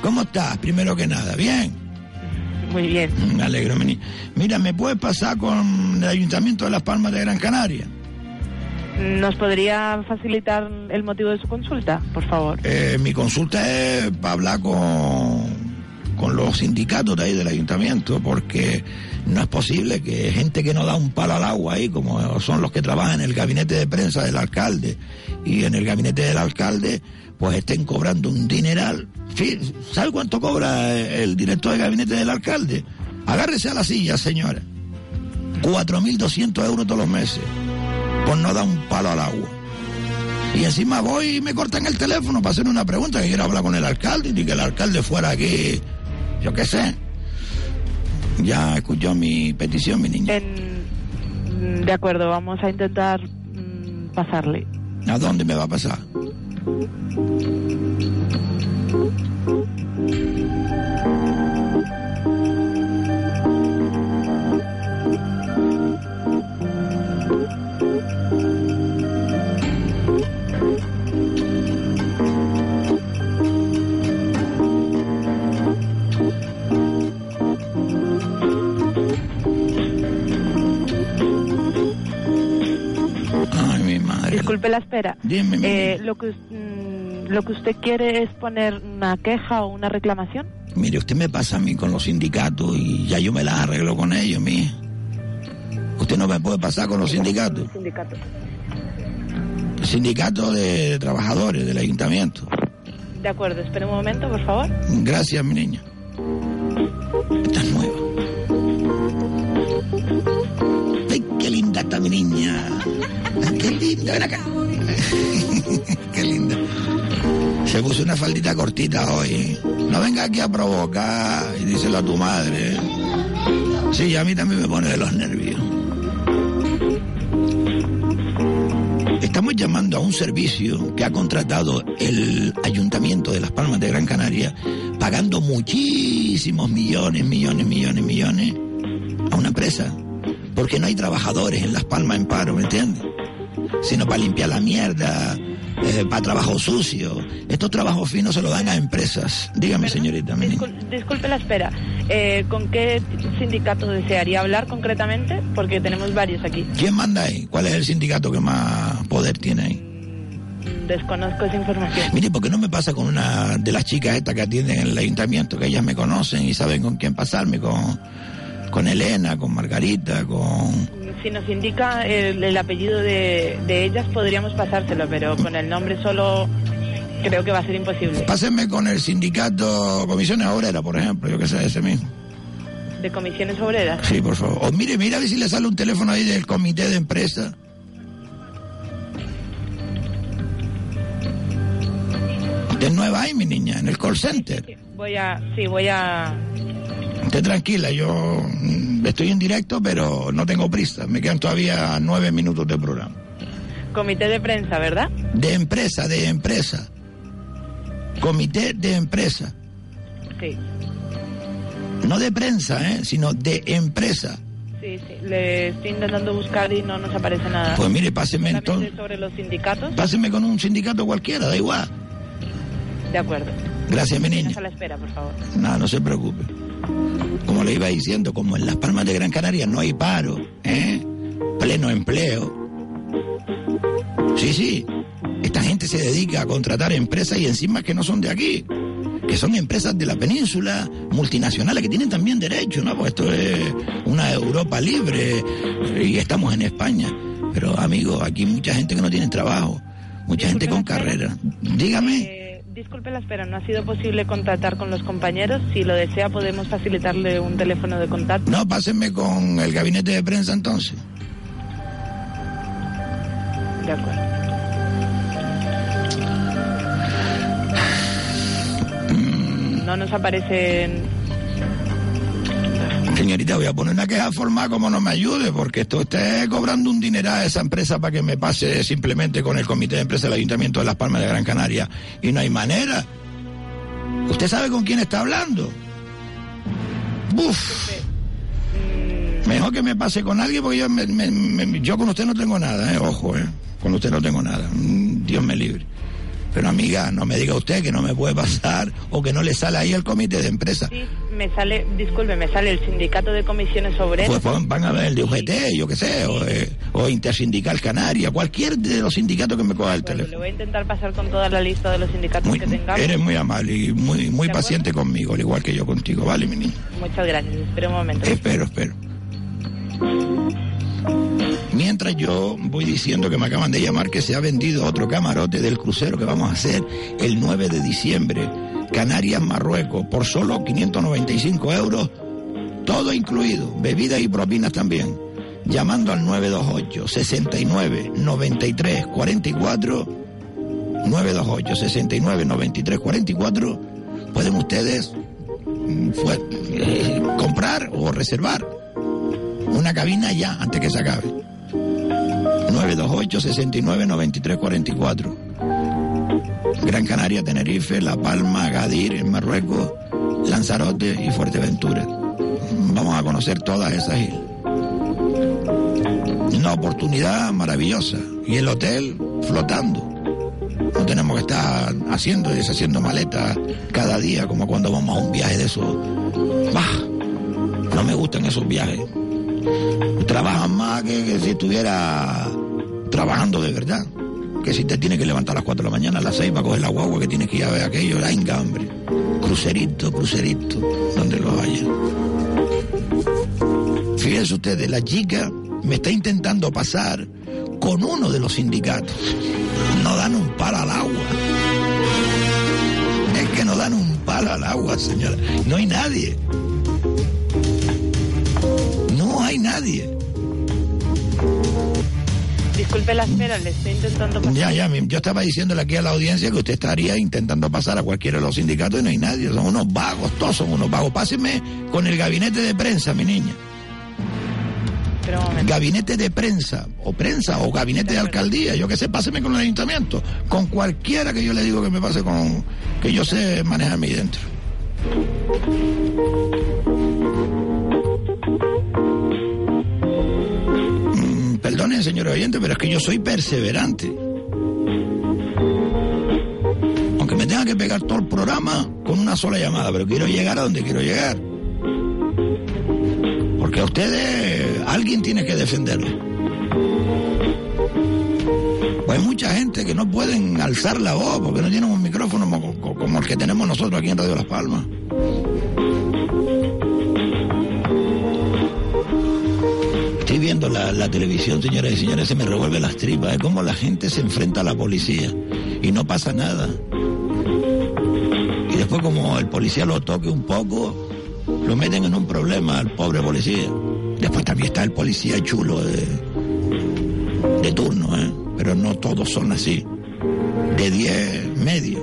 ¿cómo estás? Primero que nada, ¿bien? Muy bien. Me alegro, Mira, ¿me puedes pasar con el Ayuntamiento de Las Palmas de Gran Canaria? ¿Nos podría facilitar el motivo de su consulta, por favor? Eh, mi consulta es para hablar con, con los sindicatos de ahí del ayuntamiento, porque no es posible que gente que no da un palo al agua ahí, como son los que trabajan en el gabinete de prensa del alcalde y en el gabinete del alcalde, pues estén cobrando un dineral. ¿Sabe cuánto cobra el director de gabinete del alcalde? Agárrese a la silla, señora. 4.200 euros todos los meses. Pues no da un palo al agua. Y encima voy y me cortan el teléfono para hacer una pregunta que quiero hablar con el alcalde y que el alcalde fuera aquí, yo qué sé. Ya escuchó mi petición, mi niña. En- mm, De acuerdo, vamos a intentar mm, pasarle. ¿A dónde me va a pasar? Disculpe la espera. Dime, mi Eh, niña. lo, que, mm, lo que usted quiere es poner una queja o una reclamación. Mire, usted me pasa a mí con los sindicatos y ya yo me las arreglo con ellos, mi. Usted no me puede pasar con los sindicatos. Sindicato. Sindicato de trabajadores del ayuntamiento. De acuerdo, espere un momento, por favor. Gracias, mi niña. Esta es nueva. Mi niña. Ay, qué linda, ven acá. qué linda. Se puso una faldita cortita hoy. No venga aquí a provocar y díselo a tu madre. ¿eh? Sí, a mí también me pone de los nervios. Estamos llamando a un servicio que ha contratado el Ayuntamiento de Las Palmas de Gran Canaria, pagando muchísimos millones, millones, millones, millones a una empresa. Porque no hay trabajadores en Las Palmas en paro, ¿me entiendes? Sino para limpiar la mierda, eh, para trabajo sucio. Estos trabajos finos se lo dan a empresas. Dígame, señorita. Discul- disculpe la espera. Eh, ¿Con qué sindicato desearía hablar concretamente? Porque tenemos varios aquí. ¿Quién manda ahí? ¿Cuál es el sindicato que más poder tiene ahí? Desconozco esa información. Mire, ¿por qué no me pasa con una de las chicas estas que atienden en el ayuntamiento, que ellas me conocen y saben con quién pasarme? Con, con Elena, con Margarita, con... Si nos indica el, el apellido de, de ellas, podríamos pasárselo, pero con el nombre solo creo que va a ser imposible. Pásenme con el sindicato Comisiones Obreras, por ejemplo, yo que sé, ese mismo. De comisiones obreras. Sí, por favor. O mire, mira a ver si le sale un teléfono ahí del comité de empresa. Usted es nueva ahí, mi niña, en el call center. Voy a, sí, voy a, Esté tranquila, yo estoy en directo, pero no tengo prisa. Me quedan todavía nueve minutos de programa. comité de prensa, ¿verdad? De empresa, de empresa. Comité de empresa. Sí, No de prensa, ¿eh? sino de empresa. sí, sí. Le estoy intentando buscar y no nos aparece nada. Pues mire, páseme entonces. sobre los sindicatos. Páseme con un sindicato cualquiera, da igual. De acuerdo. Gracias, mi niña. A la espera, por favor. No, no se preocupe. Como le iba diciendo, como en las Palmas de Gran Canaria no hay paro, ¿eh? pleno empleo. Sí, sí. Esta gente se dedica a contratar empresas y encima que no son de aquí, que son empresas de la península, multinacionales, que tienen también derecho, ¿no? Pues esto es una Europa libre y estamos en España. Pero, amigo, aquí mucha gente que no tiene trabajo, mucha gente con carrera. Dígame. Disculpe la espera, no ha sido posible contactar con los compañeros. Si lo desea, podemos facilitarle un teléfono de contacto. No, pásenme con el gabinete de prensa entonces. De acuerdo. No nos aparecen. Señorita, voy a poner una queja formal como no me ayude, porque esto está cobrando un dineral a esa empresa para que me pase simplemente con el comité de empresa del Ayuntamiento de Las Palmas de Gran Canaria. Y no hay manera. ¿Usted sabe con quién está hablando? Buf. Mejor que me pase con alguien porque yo, yo con usted no tengo nada, ¿eh? ojo, ¿eh? con usted no tengo nada. Mm, Dios me libre. Pero amiga, no me diga usted que no me puede pasar o que no le sale ahí el comité de empresa. Sí, me sale, disculpe, me sale el sindicato de comisiones obreras. Pues pon- van a ver el de UGT, yo qué sé, o, eh, o Intersindical Canaria, cualquier de los sindicatos que me coja el teléfono. le voy a intentar pasar con toda la lista de los sindicatos que tengamos. Eres muy amable y muy, muy paciente conmigo, al igual que yo contigo, ¿vale, mi niña? Muchas gracias. Espera un momento. Espero, espero. Mientras yo voy diciendo que me acaban de llamar que se ha vendido otro camarote del crucero que vamos a hacer el 9 de diciembre, Canarias, Marruecos, por solo 595 euros, todo incluido, bebidas y propinas también. Llamando al 928 69 93 44 928 69 93 44 pueden ustedes mm, eh, comprar o reservar una cabina ya antes que se acabe. 928 69 93 44 Gran Canaria, Tenerife, La Palma, Agadir, en Marruecos, Lanzarote y Fuerteventura. Vamos a conocer todas esas islas. Una oportunidad maravillosa. Y el hotel flotando. No tenemos que estar haciendo y deshaciendo maletas cada día como cuando vamos a un viaje de esos. Bah, no me gustan esos viajes. Trabajan más que, que si estuviera trabajando de verdad. Que si te tienes que levantar a las 4 de la mañana, a las 6 para coger la guagua, que tienes que ir a ver aquello, la hombre. Crucerito, crucerito, donde lo haya. Fíjense ustedes, la chica me está intentando pasar con uno de los sindicatos. No dan un palo al agua. Es que no dan un palo al agua, señora. No hay nadie. No hay nadie. Disculpe la espera, le estoy intentando pasar. Ya, ya, mi- yo estaba diciéndole aquí a la audiencia que usted estaría intentando pasar a cualquiera de los sindicatos y no hay nadie. Son unos vagos, todos son unos vagos. Páseme con el gabinete de prensa, mi niña. Pero. Gabinete de prensa, o prensa, o gabinete de alcaldía, yo qué sé, páseme con el ayuntamiento. Con cualquiera que yo le digo que me pase con. que yo sé manejarme ahí dentro. Perdonen, señor oyente, pero es que yo soy perseverante. Aunque me tenga que pegar todo el programa con una sola llamada, pero quiero llegar a donde quiero llegar. Porque a ustedes alguien tiene que defenderles. Pues hay mucha gente que no pueden alzar la voz porque no tienen un micrófono como- como el que tenemos nosotros aquí en Radio Las Palmas. Viendo la, televisión, señoras y señores, se me revuelve las tripas. Es como la gente se enfrenta a la policía y no pasa nada. Y después como el policía lo toque un poco, lo meten en un problema al pobre policía. Después también está el policía chulo de, de turno, ¿eh? Pero no todos son así. De 10 medio.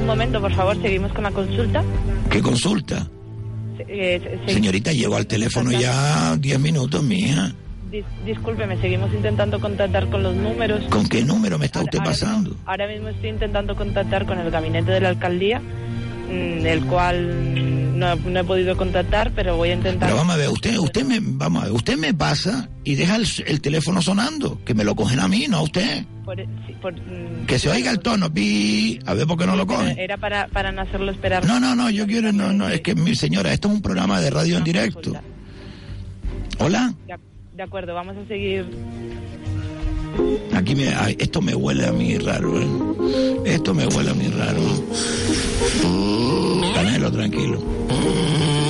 Un momento, por favor, seguimos con la consulta. ¿Qué consulta? Eh, se- Señorita, llevo al teléfono ya 10 minutos, mija. Dis- discúlpeme, seguimos intentando contactar con los números. ¿Con qué número me está usted Ahora- pasando? Ahora mismo estoy intentando contactar con el gabinete de la alcaldía, mm, el cual mm, no, no he podido contactar, pero voy a intentar. Pero vamos a ver, usted, usted me, vamos a ver, usted me pasa y deja el, el teléfono sonando, que me lo cogen a mí, no a usted. Por- sí, por, mm, Que se oiga el tono, pi, a ver por qué no lo cogen. Era para, para no hacerlo esperar. No, no, no, yo quiero, no, no, es que mi señora, esto es un programa de radio en directo. Hola, De, de acuerdo, vamos a seguir. aquí me, ay, esto me huele a mí raro, ¿eh? esto me huele a mí raro. Canelo, tranquilo.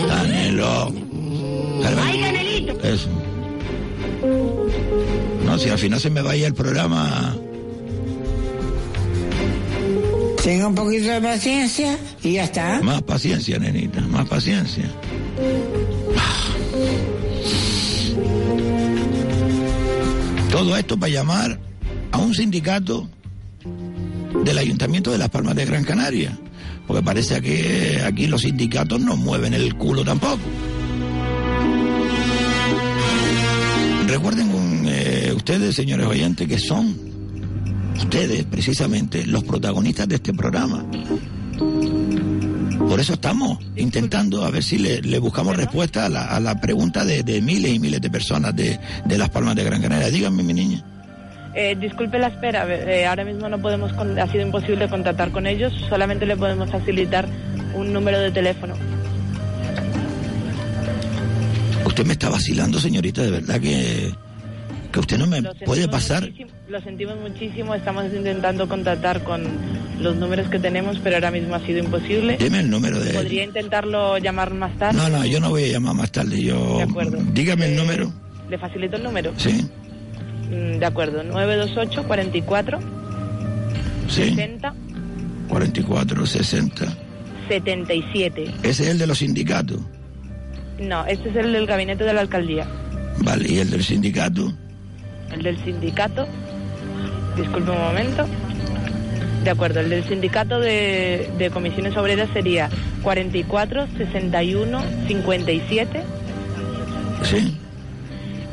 Canelo. ¡Ay, Canelito! Eso. No, si al final se me vaya el programa. Tenga un poquito de paciencia y ya está. Más paciencia, nenita, más paciencia. Todo esto para llamar a un sindicato del Ayuntamiento de Las Palmas de Gran Canaria. Porque parece que aquí los sindicatos no mueven el culo tampoco. Recuerden eh, ustedes, señores oyentes, que son ustedes precisamente los protagonistas de este programa. Por eso estamos intentando a ver si le, le buscamos respuesta a la, a la pregunta de, de miles y miles de personas de, de Las Palmas de Gran Canaria. Díganme, mi niña. Eh, disculpe la espera, eh, ahora mismo no podemos, con- ha sido imposible contactar con ellos, solamente le podemos facilitar un número de teléfono. Usted me está vacilando, señorita, de verdad que, que usted no me Lo puede pasar. Lo sentimos muchísimo, estamos intentando contactar con los números que tenemos, pero ahora mismo ha sido imposible. Deme el número de... ¿Podría intentarlo llamar más tarde? No, no, yo no voy a llamar más tarde. Yo... De acuerdo. Dígame el número. ¿Le facilito el número? Sí, Mm, De acuerdo, 928 44 sí. 60 44, 60. 77. Ese es el de los sindicatos. No, este es el del gabinete de la alcaldía. Vale, ¿y el del sindicato? El del sindicato. Disculpe un momento. De acuerdo, el del sindicato de, de comisiones obreras sería 44 61 57. Sí.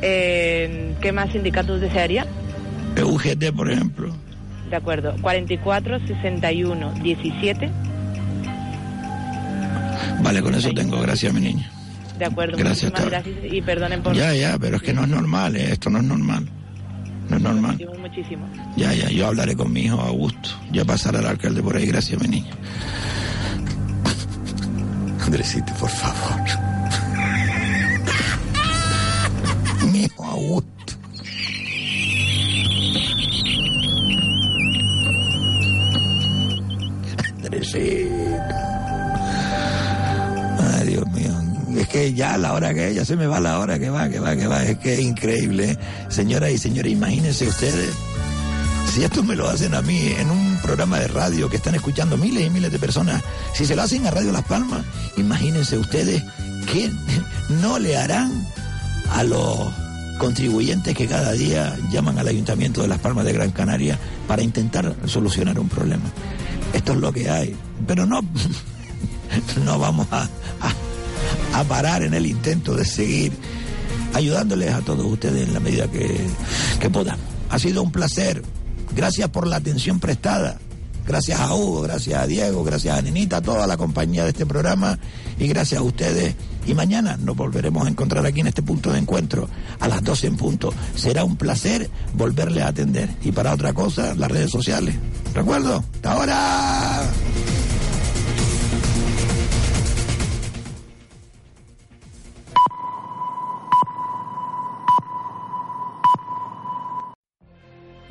Eh, ¿Qué más sindicatos desearía? UGT, por ejemplo. De acuerdo, 44 61 17. Vale, con eso tengo. Gracias, mi niña. De acuerdo, Gracias, muchísimas gracias y perdonen por Ya, ya, pero es que no es normal, eh, esto no es normal. No es normal. Muchísimo. Ya, ya, yo hablaré con mi hijo Augusto. Ya pasará el alcalde por ahí. Gracias, mi niña. Andresito, por favor. Mi hijo Augusto. Andresito. Ay, Dios que ya la hora que ya se me va la hora que va, que va, que va. Es que es increíble. Señoras y señores, imagínense ustedes. Si esto me lo hacen a mí en un programa de radio que están escuchando miles y miles de personas, si se lo hacen a Radio Las Palmas, imagínense ustedes que no le harán a los contribuyentes que cada día llaman al Ayuntamiento de Las Palmas de Gran Canaria para intentar solucionar un problema. Esto es lo que hay. Pero no, no vamos a, a, parar en el intento de seguir ayudándoles a todos ustedes en la medida que, que podamos. Ha sido un placer. Gracias por la atención prestada. Gracias a Hugo, gracias a Diego, gracias a Nenita, a toda la compañía de este programa y gracias a ustedes. Y mañana nos volveremos a encontrar aquí en este punto de encuentro a las 12 en punto. Será un placer volverle a atender. Y para otra cosa, las redes sociales. ¿Recuerdo? ¡Hasta ahora!